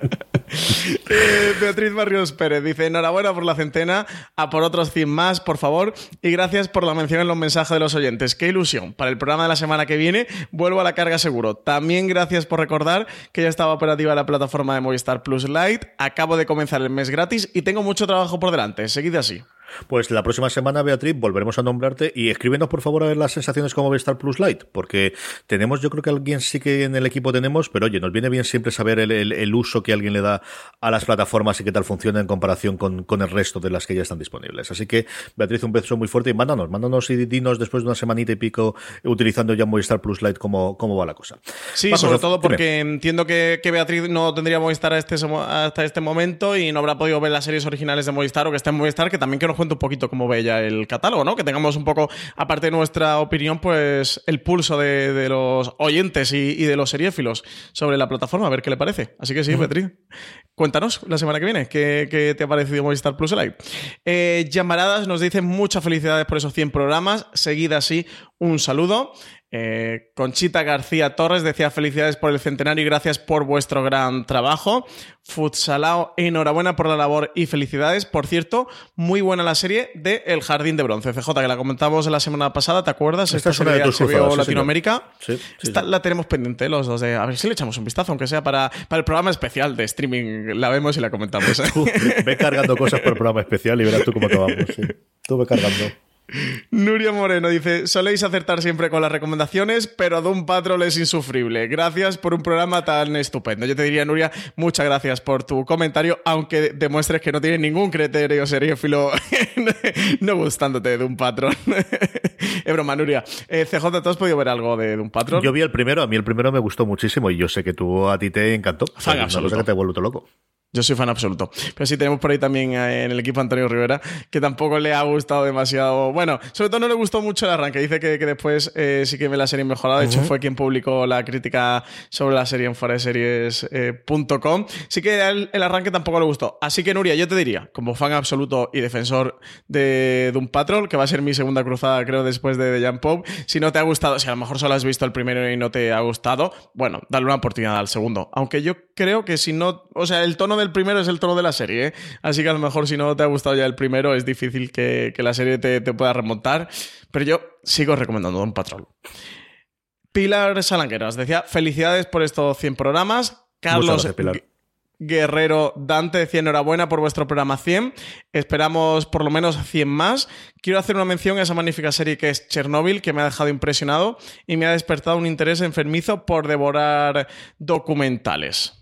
eh, Beatriz Barrios Pérez dice: Enhorabuena por la centena, a por otros 100 más, por favor. Y gracias por la mención en los mensajes de los oyentes. Qué ilusión. Para el programa de la semana que viene, vuelvo a la carga seguro. También gracias por recordar que ya estaba operativa la plataforma de Movistar Plus Lite. Acabo de comenzar el mes gratis y tengo mucho trabajo por delante. Seguid así. Pues la próxima semana, Beatriz, volveremos a nombrarte y escríbenos por favor a ver las sensaciones como Movistar Plus Lite, porque tenemos, yo creo que alguien sí que en el equipo tenemos, pero oye, nos viene bien siempre saber el, uso que alguien le da a las plataformas y qué tal funciona en comparación con, el resto de las que ya están disponibles. Así que, Beatriz, un beso muy fuerte y mándanos, mándanos y dinos después de una semanita y pico utilizando ya Movistar Plus Lite cómo, cómo va la cosa. Sí, sobre todo porque entiendo que, Beatriz no tendría Movistar este, hasta este momento y no habrá podido ver las series originales de Movistar o que está en Movistar, que también que nos cuente un poquito cómo ve ella el catálogo, ¿no? Que tengamos un poco, aparte de nuestra opinión, pues el pulso de, los oyentes y, de los seriéfilos sobre la plataforma, a ver qué le parece. Así que sí, Beatriz, cuéntanos la semana que viene qué, te ha parecido Movistar Plus Live. Eh, Llamaradas nos dice muchas felicidades por esos 100 programas. Seguida así, un saludo. Eh, Conchita García Torres decía felicidades por el centenario y gracias por vuestro gran trabajo. Futsalao, enhorabuena por la labor y felicidades. Por cierto, muy buena la serie de El Jardín de Bronce, CJ, que la comentamos la semana pasada, ¿te acuerdas? Esta, Esta serie de HBO Latinoamérica. Sí, Esta la tenemos pendiente los dos de... A ver si le echamos un vistazo, aunque sea para, para el programa especial de streaming. La vemos y la comentamos. ¿eh? ve cargando cosas por el programa especial y verás tú cómo acabamos. Tú ve cargando. Nuria Moreno dice: Soléis acertar siempre con las recomendaciones, pero Doom Patrol es insufrible. Gracias por un programa tan estupendo. Yo te diría, Nuria, muchas gracias por tu comentario, aunque demuestres que no tienes ningún criterio seriófilo no gustándote de Doom Patrol. es broma, Nuria. Eh, CJ, ¿tú has podido ver algo de Doom Patrol? Yo vi el primero, a mí el primero me gustó muchísimo y yo sé que tú a ti te encantó. O sea, que te loco. Yo soy fan absoluto. Pero sí tenemos por ahí también eh, en el equipo Antonio Rivera, que tampoco le ha gustado demasiado. Bueno, sobre todo no le gustó mucho el arranque. Dice que, después eh, sí que ve la serie mejorada. De hecho, fue quien publicó la crítica sobre la serie en foreseries.com. Eh, sí que el, el, arranque tampoco le gustó. Así que, Nuria, yo te diría, como fan absoluto y defensor de Doom Patrol, que va a ser mi segunda cruzada, creo, después de The Jump Pope, si no te ha gustado, si a lo mejor solo has visto el primero y no te ha gustado, bueno, dale una oportunidad al segundo. Aunque yo creo que si no. O sea, el tono del primero es el tono de la serie, ¿eh? Así que a lo mejor si no te ha gustado ya el primero, es difícil que, la serie te, pueda remontar. Pero yo sigo recomendando Don Patrol. Pilar Salangueras decía: Felicidades por estos 100 programas. Carlos. Guerrero Dante decía enhorabuena por vuestro programa 100. Esperamos por lo menos 100 más. Quiero hacer una mención a esa magnífica serie que es Chernobyl, que me ha dejado impresionado y me ha despertado un interés enfermizo por devorar documentales.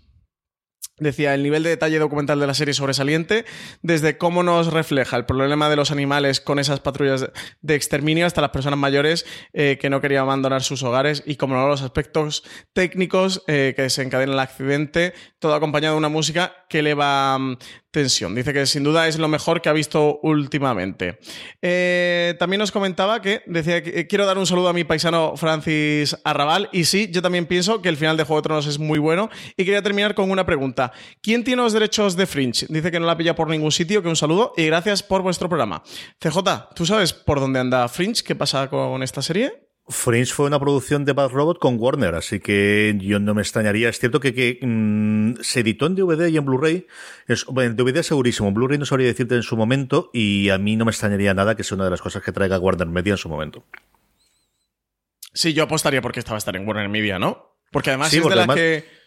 Decía, el nivel de detalle documental de la serie sobresaliente, desde cómo nos refleja el problema de los animales con esas patrullas de exterminio hasta las personas mayores eh, que no querían abandonar sus hogares y como no los aspectos técnicos eh, que desencadenan el accidente, todo acompañado de una música que eleva mm, tensión. Dice que sin duda es lo mejor que ha visto últimamente. Eh, también nos comentaba que decía que quiero dar un saludo a mi paisano Francis Arrabal. Y sí, yo también pienso que el final de Juego de Tronos es muy bueno. Y quería terminar con una pregunta. ¿Quién tiene los derechos de Fringe? Dice que no la pilla por ningún sitio, que un saludo y gracias por vuestro programa. CJ, ¿tú sabes por dónde anda Fringe? ¿Qué pasa con esta serie? Fringe fue una producción de Bad Robot con Warner, así que yo no me extrañaría. Es cierto que, mm, se editó en DVD y en Blu-ray. En DVD segurísimo, en Blu-ray no sabría decirte en su momento y a mí no me extrañaría nada que sea una de las cosas que traiga Warner Media en su momento. Sí, yo apostaría porque estaba estar en Warner Media, ¿no? Porque además es de la que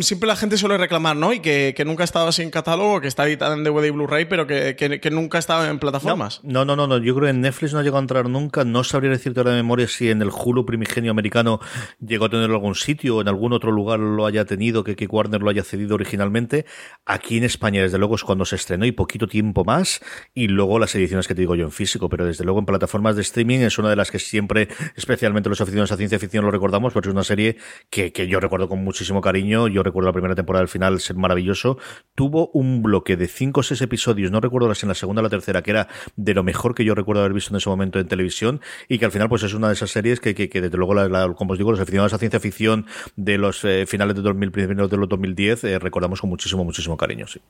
siempre la gente suele reclamar, ¿no? Y que, nunca ha estado así en catálogo, que está editada en DVD y Blu-ray, pero que, nunca ha estado en plataformas. No, no, no, no, yo creo que en Netflix no ha llegado a entrar nunca. No sabría decirte ahora de memoria si en el Hulu primigenio americano llegó a tenerlo en algún sitio o en algún otro lugar lo haya tenido, que, que Warner lo haya cedido originalmente. Aquí en España, desde luego, es cuando se estrenó y poquito tiempo más. Y luego las ediciones que te digo yo en físico, pero desde luego en plataformas de streaming es una de las que siempre, especialmente los aficionados a ciencia ficción, lo recordamos, porque es una serie que, que yo recuerdo con muchísimo. Yo recuerdo la primera temporada al final ser maravilloso. Tuvo un bloque de 5 o 6 episodios, no recuerdo si en la segunda o la tercera, que era de lo mejor que yo recuerdo haber visto en ese momento en televisión y que al final pues es una de esas series que, que, desde luego, como os digo, los aficionados a ciencia ficción de los eh, finales de 2000, primeros de los 2010, eh, recordamos con muchísimo, muchísimo cariño, sí.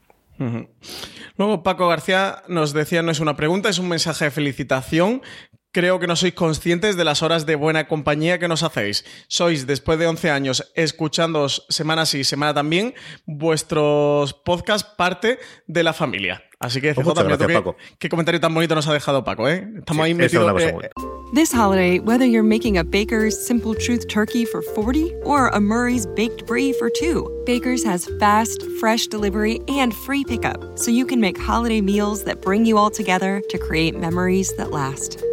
Luego Paco García nos decía, no es una pregunta, es un mensaje de felicitación Creo que no sois conscientes de las horas de buena compañía que nos hacéis. Sois, después de 11 años, escuchándoos semana sí, semana también, vuestros podcasts parte de la familia. Así que, CJ, qué, qué, comentario tan bonito nos ha dejado Paco, ¿eh? Estamos ahí metidos. Eh, This holiday, whether you're making a Baker's Simple Truth turkey for 40 or a Murray's Baked Brie for 2, Baker's has fast, fresh delivery and free pickup, so you can make holiday meals that bring you all together to create memories that last.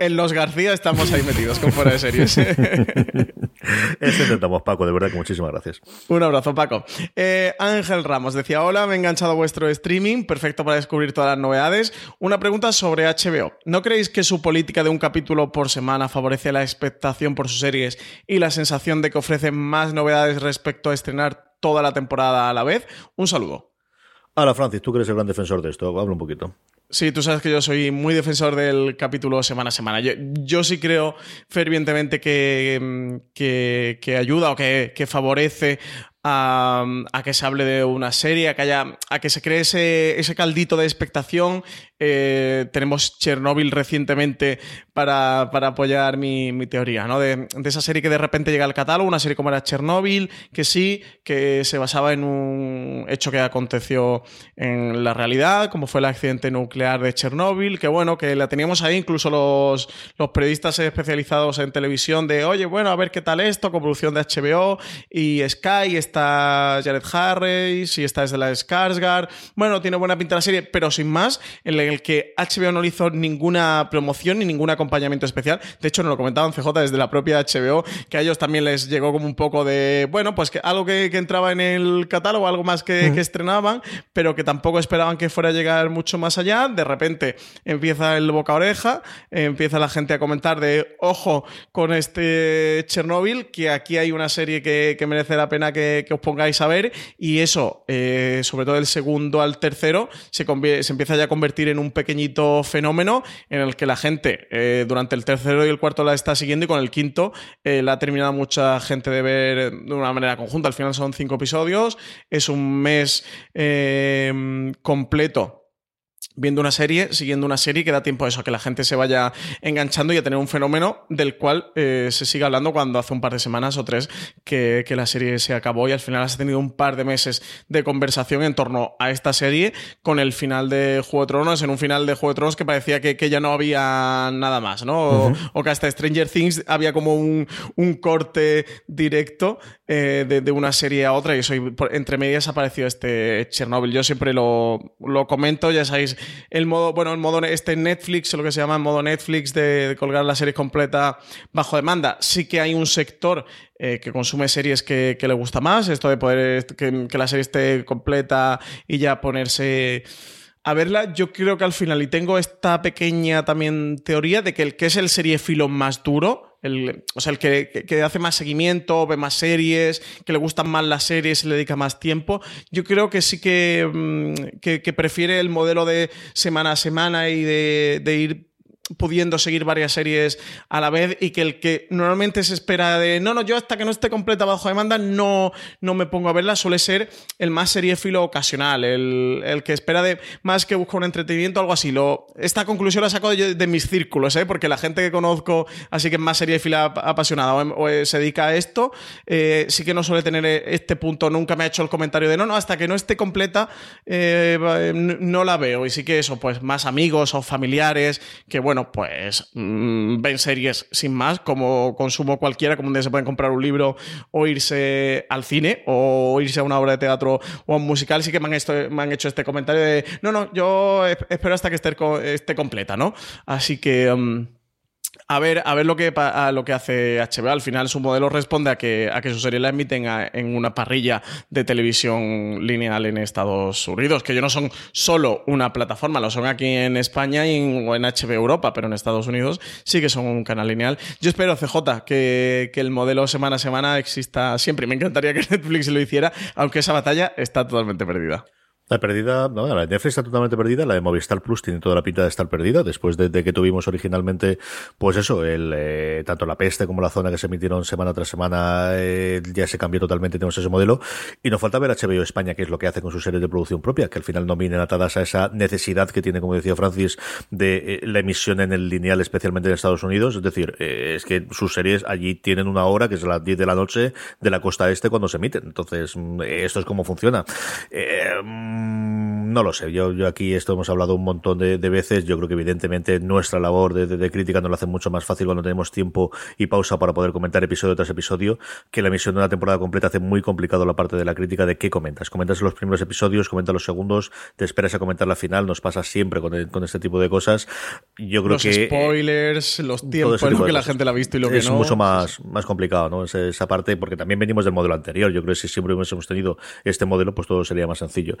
En los García estamos ahí metidos con fuera de series. Eso intentamos, Paco, de verdad que muchísimas gracias. Un abrazo, Paco. Eh, Ángel Ramos decía: Hola, me he enganchado a vuestro streaming, perfecto para descubrir todas las novedades. Una pregunta sobre HBO. ¿No creéis que su política de un capítulo por semana favorece la expectación por sus series y la sensación de que ofrecen más novedades respecto a estrenar toda la temporada a la vez? Un saludo. Hola, Francis, tú que eres el gran defensor de esto, habla un poquito. Sí, tú sabes que yo soy muy defensor del capítulo semana a semana. Yo, sí creo fervientemente que, que, ayuda o que, que favorece a, que se hable de una serie, a que, haya, a que se cree ese, ese caldito de expectación. Eh, tenemos Chernobyl recientemente para, apoyar mi, teoría, ¿no? De, esa serie que de repente llega al catálogo, una serie como era Chernobyl, que sí, que se basaba en un hecho que aconteció en la realidad, como fue el accidente nuclear de Chernobyl, que bueno, que la teníamos ahí, incluso los, los periodistas especializados en televisión, de oye, bueno, a ver qué tal esto, con producción de HBO y Sky, está Jared Harris y está desde la Skarsgård. Bueno, tiene buena pinta la serie, pero sin más, el en el que HBO no le hizo ninguna promoción ni ningún acompañamiento especial. De hecho, nos lo comentaban CJ desde la propia HBO, que a ellos también les llegó como un poco de, bueno, pues que algo que, entraba en el catálogo, algo más que, que, estrenaban, pero que tampoco esperaban que fuera a llegar mucho más allá. De repente empieza el boca oreja, empieza la gente a comentar de, ojo con este Chernobyl, que aquí hay una serie que, merece la pena que, os pongáis a ver, y eso, eh, sobre todo el segundo al tercero, se, se empieza ya a convertir en un pequeñito fenómeno en el que la gente eh, durante el tercero y el cuarto la está siguiendo y con el quinto eh, la ha terminado mucha gente de ver de una manera conjunta. Al final son cinco episodios, es un mes completo viendo una serie, siguiendo una serie que da tiempo a eso, a que la gente se vaya enganchando y a tener un fenómeno del cual eh, se sigue hablando cuando hace un par de semanas o tres que, la serie se acabó y al final has tenido un par de meses de conversación en torno a esta serie con el final de Juego de Tronos, en un final de Juego de Tronos que parecía que, ya no había nada más, ¿no? o, que hasta Stranger Things había como un, corte directo eh, de, una serie a otra y eso, entre medias apareció este Chernobyl. Yo siempre lo, lo comento, ya sabéis el modo, bueno, el modo este Netflix, lo que se llama el modo Netflix de, colgar la serie completa bajo demanda. Sí que hay un sector eh, que consume series que, le gusta más, esto de poder que, que la serie esté completa y ya ponerse a verla, yo creo que al final, y tengo esta pequeña también teoría de que el que es el filo más duro, el, o sea, el que, hace más seguimiento, ve más series, que le gustan más las series le dedica más tiempo, yo creo que sí que, mm, que, prefiere el modelo de semana a semana y de, de ir pudiendo seguir varias series a la vez y que el que normalmente se espera de no, no, yo hasta que no esté completa bajo demanda no, no me pongo a verla, suele ser el más seriéfilo ocasional, el, que espera de más que busca un entretenimiento, algo así. Lo, esta conclusión la saco de, de mis círculos, ¿eh? porque la gente que conozco, así que es más seriéfila apasionada o, se dedica a esto, eh, sí que no suele tener este punto, nunca me ha hecho el comentario de no, no, hasta que no esté completa eh, no la veo. Y sí que eso, pues más amigos o familiares, que bueno, pues mm, ven series sin más, como consumo cualquiera, como donde se pueden comprar un libro o irse al cine o irse a una obra de teatro o a un musical, sí que me han, me han hecho este comentario de, no, no, yo espero hasta que esté, esté completa, ¿no? Así que... Mm, a ver, a ver lo que, lo que hace HBO. Al final su modelo responde a que, a que su serie la emiten en una parrilla de televisión lineal en Estados Unidos, que yo no son solo una plataforma, lo son aquí en España y en, o en HBO Europa, pero en Estados Unidos sí que son un canal lineal. Yo espero, CJ, que, que el modelo semana a semana exista siempre. Me encantaría que Netflix lo hiciera, aunque esa batalla está totalmente perdida. La perdida, no, la de Netflix está totalmente perdida, la de Movistar Plus tiene toda la pinta de estar perdida, después de, que tuvimos originalmente, pues eso, el, eh, tanto la peste como la zona que se emitieron semana tras semana, eh, ya se cambió totalmente, tenemos ese modelo, y nos falta ver HBO España, que es lo que hace con sus series de producción propia, que al final no vienen atadas a esa necesidad que tiene, como decía Francis, de eh, la emisión en el lineal, especialmente en Estados Unidos, es decir, es que sus series allí tienen una hora, que es las 10 de la noche de la costa este cuando se emiten, entonces, mm, esto es como funciona. Mm, no lo sé, yo, yo aquí esto hemos hablado un montón de, veces, yo creo que evidentemente nuestra labor de, crítica nos lo hace mucho más fácil cuando tenemos tiempo y pausa para poder comentar episodio tras episodio, que la emisión de una temporada completa hace muy complicado la parte de la crítica de qué comentas. Comentas los primeros episodios, comentas los segundos, te esperas a comentar la final, nos pasa siempre con, este tipo de cosas. Yo creo que... Los spoilers, los tiempos, lo que la gente la ha visto y lo que no. Es mucho más, más complicado, ¿no? Esa, esa parte, porque también venimos del modelo anterior. Yo creo que si siempre hubiésemos tenido este modelo, pues todo sería más sencillo.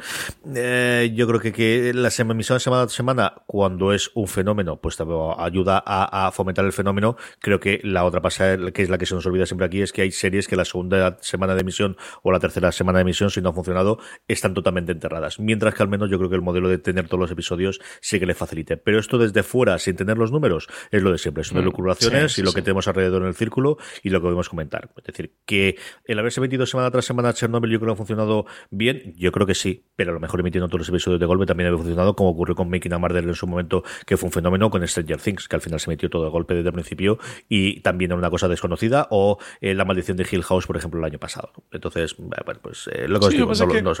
Eh, yo creo que, que la emisión semana a semana, cuando es un fenómeno, pues ayuda a, fomentar el fenómeno. Creo que la otra pasada, que es la que se nos olvida siempre aquí, es que hay series que la segunda semana de emisión o la tercera semana de emisión, si no ha funcionado, están totalmente enterradas. Mientras que al menos yo creo que el modelo de tener todos los episodios sí que le facilite. Pero esto desde fuera, sin tener los números, es lo de siempre. Son mm, elucubraciones y lo que tenemos alrededor en el círculo y lo que podemos comentar. Es decir, que el haberse metido semana tras semana Chernobyl yo creo que ha funcionado bien. Yo creo que sí, pero a lo mejor emitiendo todos los episodios de golpe también había funcionado, como ocurrió con Making a Murder en su momento, que fue un fenómeno con Stranger Things, que al final se metió todo de golpe desde el principio y también era una cosa desconocida, o eh, La Maldición de Hill House, por ejemplo, el año pasado. Entonces, bueno, pues eh, lo que, digo, no,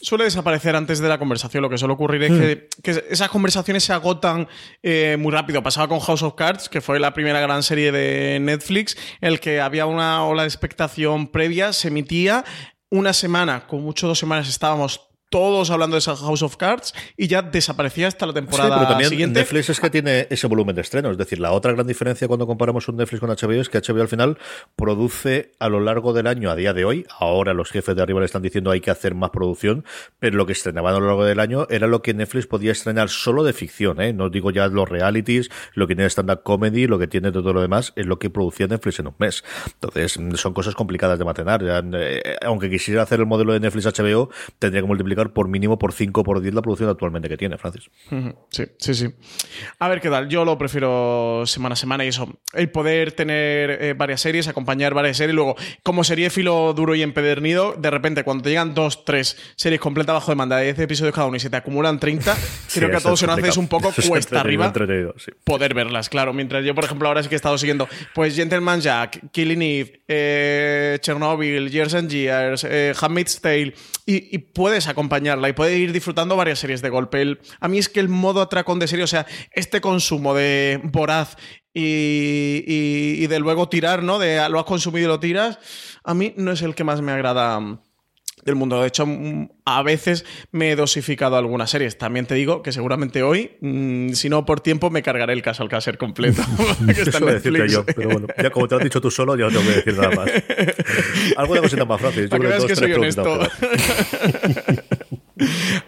suele desaparecer antes de la conversación. Lo que suele ocurrir es hmm. que, esas conversaciones se agotan eh, muy rápido. Pasaba con House of Cards, que fue la primera gran serie de Netflix, en el que había una ola de expectación previa, se emitía. Una semana, con mucho dos semanas, estábamos todos hablando de esa House of Cards y ya desaparecía hasta la temporada sí, pero también siguiente. Netflix es que tiene ese volumen de estrenos. Es decir, la otra gran diferencia cuando comparamos un Netflix con HBO es que HBO al final produce a lo largo del año, a día de hoy, ahora los jefes de arriba le están diciendo hay que hacer más producción, pero lo que estrenaban a lo largo del año era lo que Netflix podía estrenar solo de ficción, ¿eh? no digo ya los realities, lo que tiene stand-up comedy, lo que tiene todo lo demás, es lo que producía Netflix en un mes. Entonces, son cosas complicadas de mantener. Eh, aunque quisiera hacer el modelo de Netflix HBO, tendría que multiplicar por mínimo por 5 o por 10 la producción actualmente que tiene, Francis. Sí, sí, sí. A ver qué tal. Yo lo prefiero semana a semana y eso. El poder tener eh, varias series, acompañar varias series. Luego, como serie filo duro y empedernido, de repente, cuando te llegan dos, tres series completas bajo demanda de 10 episodios cada uno y se te acumulan 30, Sí, creo que a todos se nos hace un poco Eso es cuesta arriba entretenido, sí. poder verlas, claro. Mientras yo, por ejemplo, ahora sí que he estado siguiendo, pues Gentleman Jack, Killing Eve, eh, Chernobyl, Years and Years, eh, Handmaid's Tale, y, y puedes acompañarla y puedes ir disfrutando varias series de golpe. El- a mí es que el modo atracón de serie, o sea, este consumo de voraz y, y- y de luego tirar, ¿no? De lo has consumido y lo tiras, a mí no es el que más me agrada mm, del mundo. De hecho, mm, a veces me he dosificado algunas series. También te digo que seguramente hoy, mm, si no por tiempo, me cargaré el caso al caser completo. que está Eso en iba a decirte Netflix. yo, pero bueno, ya como te lo has dicho tú solo, yo no tengo que decir nada más. Algo de cosita más, Francis. Yo que creo que dos, soy honesto.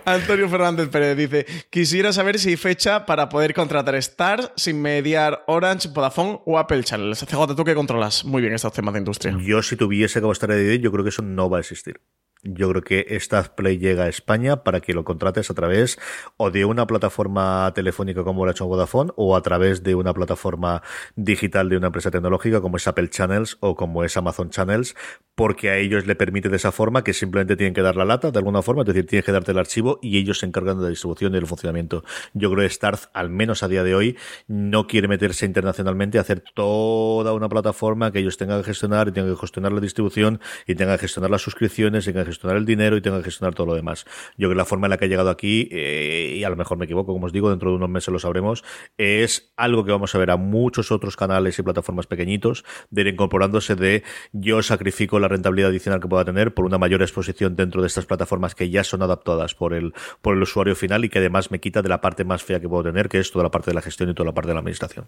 Antonio Fernández Pérez dice: Quisiera saber si hay fecha para poder contratar Stars sin mediar Orange, Vodafone o Apple Channels. CJ, tú que controlas muy bien estos temas de industria. Yo, si tuviese estar de yo creo que eso no va a existir. Yo creo que Star Play llega a España para que lo contrates a través o de una plataforma telefónica como lo ha hecho Vodafone o a través de una plataforma digital de una empresa tecnológica como es Apple Channels o como es Amazon Channels, porque a ellos le permite de esa forma que simplemente tienen que dar la lata de alguna forma, es decir, tienes que darte el archivo y ellos se encargan de la distribución y del funcionamiento. Yo creo que Starz, al menos a día de hoy, no quiere meterse internacionalmente a hacer toda una plataforma que ellos tengan que gestionar y tengan que gestionar la distribución y tengan que gestionar las suscripciones y tengan que gestionar el dinero y tengan que gestionar todo lo demás. Yo creo que la forma en la que ha llegado aquí, eh, y a lo mejor me equivoco, como os digo, dentro de unos meses lo sabremos, es algo que vamos a ver a muchos otros canales y plataformas pequeñitos de ir incorporándose de yo sacrifico la rentabilidad adicional que pueda tener por una mayor exposición dentro de estas plataformas que ya son adaptadas por el, por el usuario final y que además me quita de la parte más fea que puedo tener, que es toda la parte de la gestión y toda la parte de la administración.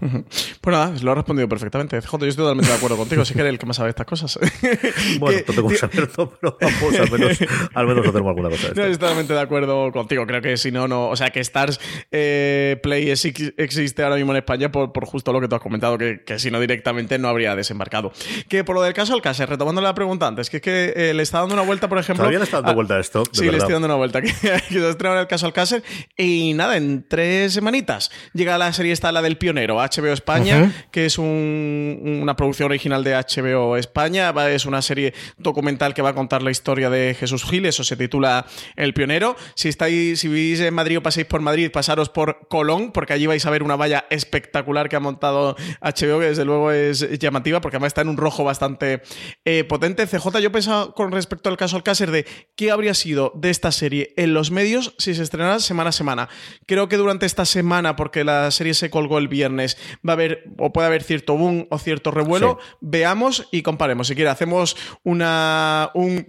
Pues nada, lo ha respondido perfectamente. CJ, yo estoy totalmente de acuerdo contigo. Sí que eres el que más sabe estas cosas. Bueno, no tengo que saberlo, pero vamos, al menos, al menos no tenemos alguna cosa de No, esto. estoy totalmente de acuerdo contigo. Creo que si no, no. O sea, que Stars eh, Play es- existe ahora mismo en España por, por justo lo que tú has comentado, que, que si no directamente no habría desembarcado. Que por lo del caso Alcácer, retomando la pregunta antes, que es que eh, le está dando una vuelta, por ejemplo. Todavía le está dando a- vuelta a esto, de Sí, le estoy dando una vuelta. Que, que se el caso Alcácer. Y nada, en tres semanitas llega la serie esta, la del pionero, HBO España, que es un- una producción original de HBO España. Va- Es una serie documental que va a contar la historia de Jesús Gil. Eso se titula El pionero. Si estáis, si vivís en Madrid o pasáis por Madrid, pasaros por Colón, porque allí vais a ver una valla espectacular que ha montado HBO, que desde luego es llamativa, porque además está en un rojo bastante eh, potente. CJ, yo pensaba con respecto al caso Alcácer de qué habría sido de esta serie en los medios si se estrenara semana a semana. Creo que durante esta semana, porque la serie se colgó el viernes, va a haber o puede haber cierto boom o cierto revuelo. Veamos y comparemos. Si quiere, hacemos una un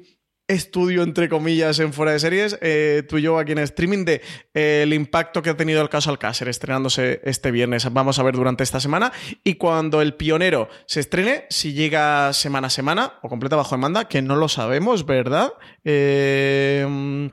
estudio, entre comillas, en fuera de series, eh, tú y yo aquí en streaming, de eh, el impacto que ha tenido el caso Alcácer estrenándose este viernes. Vamos a ver durante esta semana. Y cuando el pionero se estrene, si llega semana a semana o completa bajo demanda, que no lo sabemos, ¿verdad? Eh,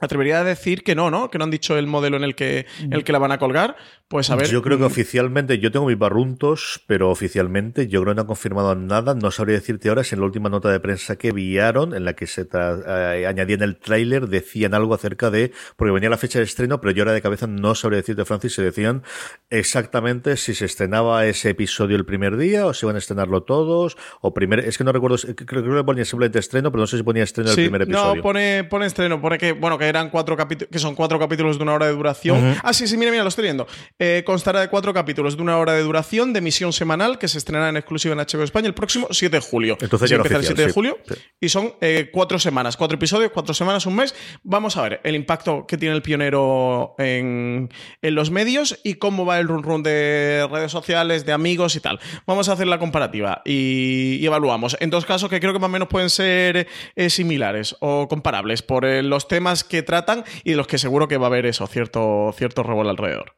atrevería a decir que no, ¿no? Que no han dicho el modelo en el que, en el que la van a colgar. Pues a ver. Yo creo que oficialmente, yo tengo mis barruntos, pero oficialmente yo creo que no han confirmado nada. No sabría decirte ahora si en la última nota de prensa que enviaron, en la que se eh, añadían el tráiler, decían algo acerca de, porque venía la fecha de estreno, pero yo ahora de cabeza no sabría decirte, Francis, si decían exactamente si se estrenaba ese episodio el primer día o si iban a estrenarlo todos, o primer, es que no recuerdo, creo, creo que ponía simplemente estreno, pero no sé si ponía estreno Sí, el primer episodio. No, pone, pone estreno, pone que, bueno, que eran cuatro capítulos, que son cuatro capítulos de una hora de duración. Ah, sí, sí, mira, mira, lo estoy viendo. Eh, constará de cuatro capítulos de una hora de duración de emisión semanal que se estrenará en exclusiva en HBO España el próximo 7 de julio. Entonces ya empieza el oficial, 7 de sí. julio Sí. y son eh, cuatro semanas, cuatro episodios, cuatro semanas, un mes. Vamos a ver el impacto que tiene el pionero en, en los medios y cómo va el run run de redes sociales, de amigos y tal. Vamos a hacer la comparativa y, y evaluamos. En dos casos que creo que más o menos pueden ser eh, similares o comparables por los temas que tratan y de los que seguro que va a haber eso, cierto, cierto revuelo alrededor.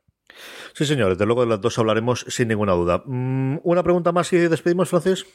Sí, señor, desde luego de las dos hablaremos sin ninguna duda. Mm, Una pregunta más y despedimos, Francis.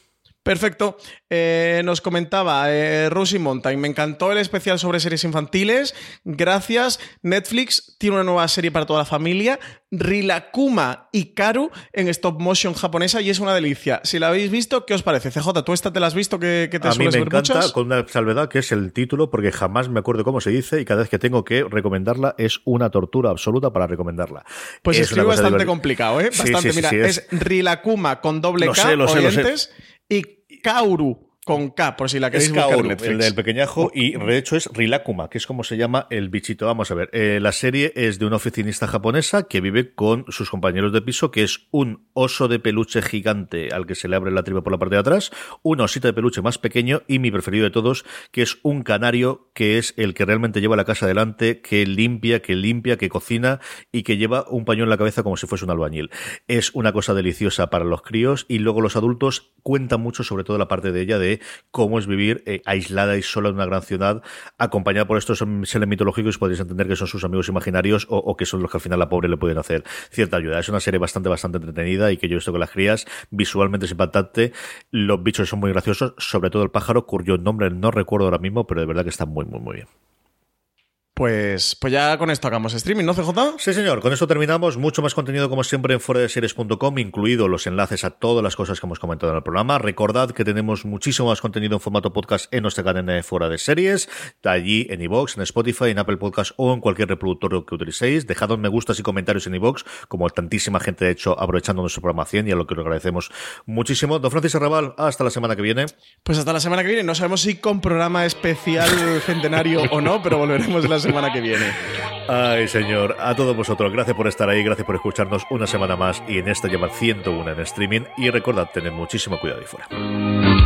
Perfecto. Eh, nos comentaba eh, Rosie Mountain. Me encantó el especial sobre series infantiles. Gracias. Netflix tiene una nueva serie para toda la familia. Rilakuma y Karu en stop motion japonesa y es una delicia. Si la habéis visto, ¿qué os parece? CJ, ¿tú esta te la has visto? que que te A mí me ver encanta, muchas? con una salvedad que es el título, porque jamás me acuerdo cómo se dice y cada vez que tengo que recomendarla es una tortura absoluta para recomendarla. Pues es bastante complicado, ¿eh? Bastante. sí, sí, Mira, es... Rilakuma con doble Lo K, sé, lo sé, lo sé. oyentes, y Cauro. Con K, por si la queréis Es buscar en Netflix. el del pequeñajo, y de hecho es Rilakuma, que es como se llama el bichito. Vamos a ver, eh, la serie es de una oficinista japonesa que vive con sus compañeros de piso, que es un oso de peluche gigante al que se le abre la tripa por la parte de atrás, un osito de peluche más pequeño y mi preferido de todos, que es un canario, que es el que realmente lleva la casa adelante, que limpia, que limpia, que cocina y que lleva un paño en la cabeza como si fuese un albañil. Es una cosa deliciosa para los críos y luego los adultos cuentan mucho sobre todo la parte de ella de cómo es vivir eh, aislada y sola en una gran ciudad, acompañada por estos seres mitológicos, podéis entender que son sus amigos imaginarios o, o que son los que al final la pobre le pueden hacer cierta ayuda. Es una serie bastante, bastante entretenida y que yo he visto con las crías, visualmente es impactante, los bichos son muy graciosos, sobre todo el pájaro, cuyo nombre no recuerdo ahora mismo, pero de verdad que está muy, muy, muy bien. Pues, pues ya con esto hagamos streaming, ¿no, CJ? Sí, señor. Con esto terminamos. Mucho más contenido, como siempre, en fueradeseries.com, incluido los enlaces a todas las cosas que hemos comentado en el programa. Recordad que tenemos muchísimo más contenido en formato podcast en nuestra cadena de Fuera de Series, allí en iVoox, en Spotify, en Apple Podcast o en cualquier reproductor que utilicéis. Dejad me gustas y comentarios en iVoox, como tantísima gente ha hecho aprovechando nuestra programación y a lo que os agradecemos muchísimo. Don Francis Arrabal, hasta la semana que viene. Pues hasta la semana que viene. No sabemos si con programa especial centenario o no, pero volveremos la semana que viene. Ay, señor, a todos vosotros, gracias por estar ahí, gracias por escucharnos una semana más y en esta lleva 101 en streaming. Y recordad, tened muchísimo cuidado ahí fuera.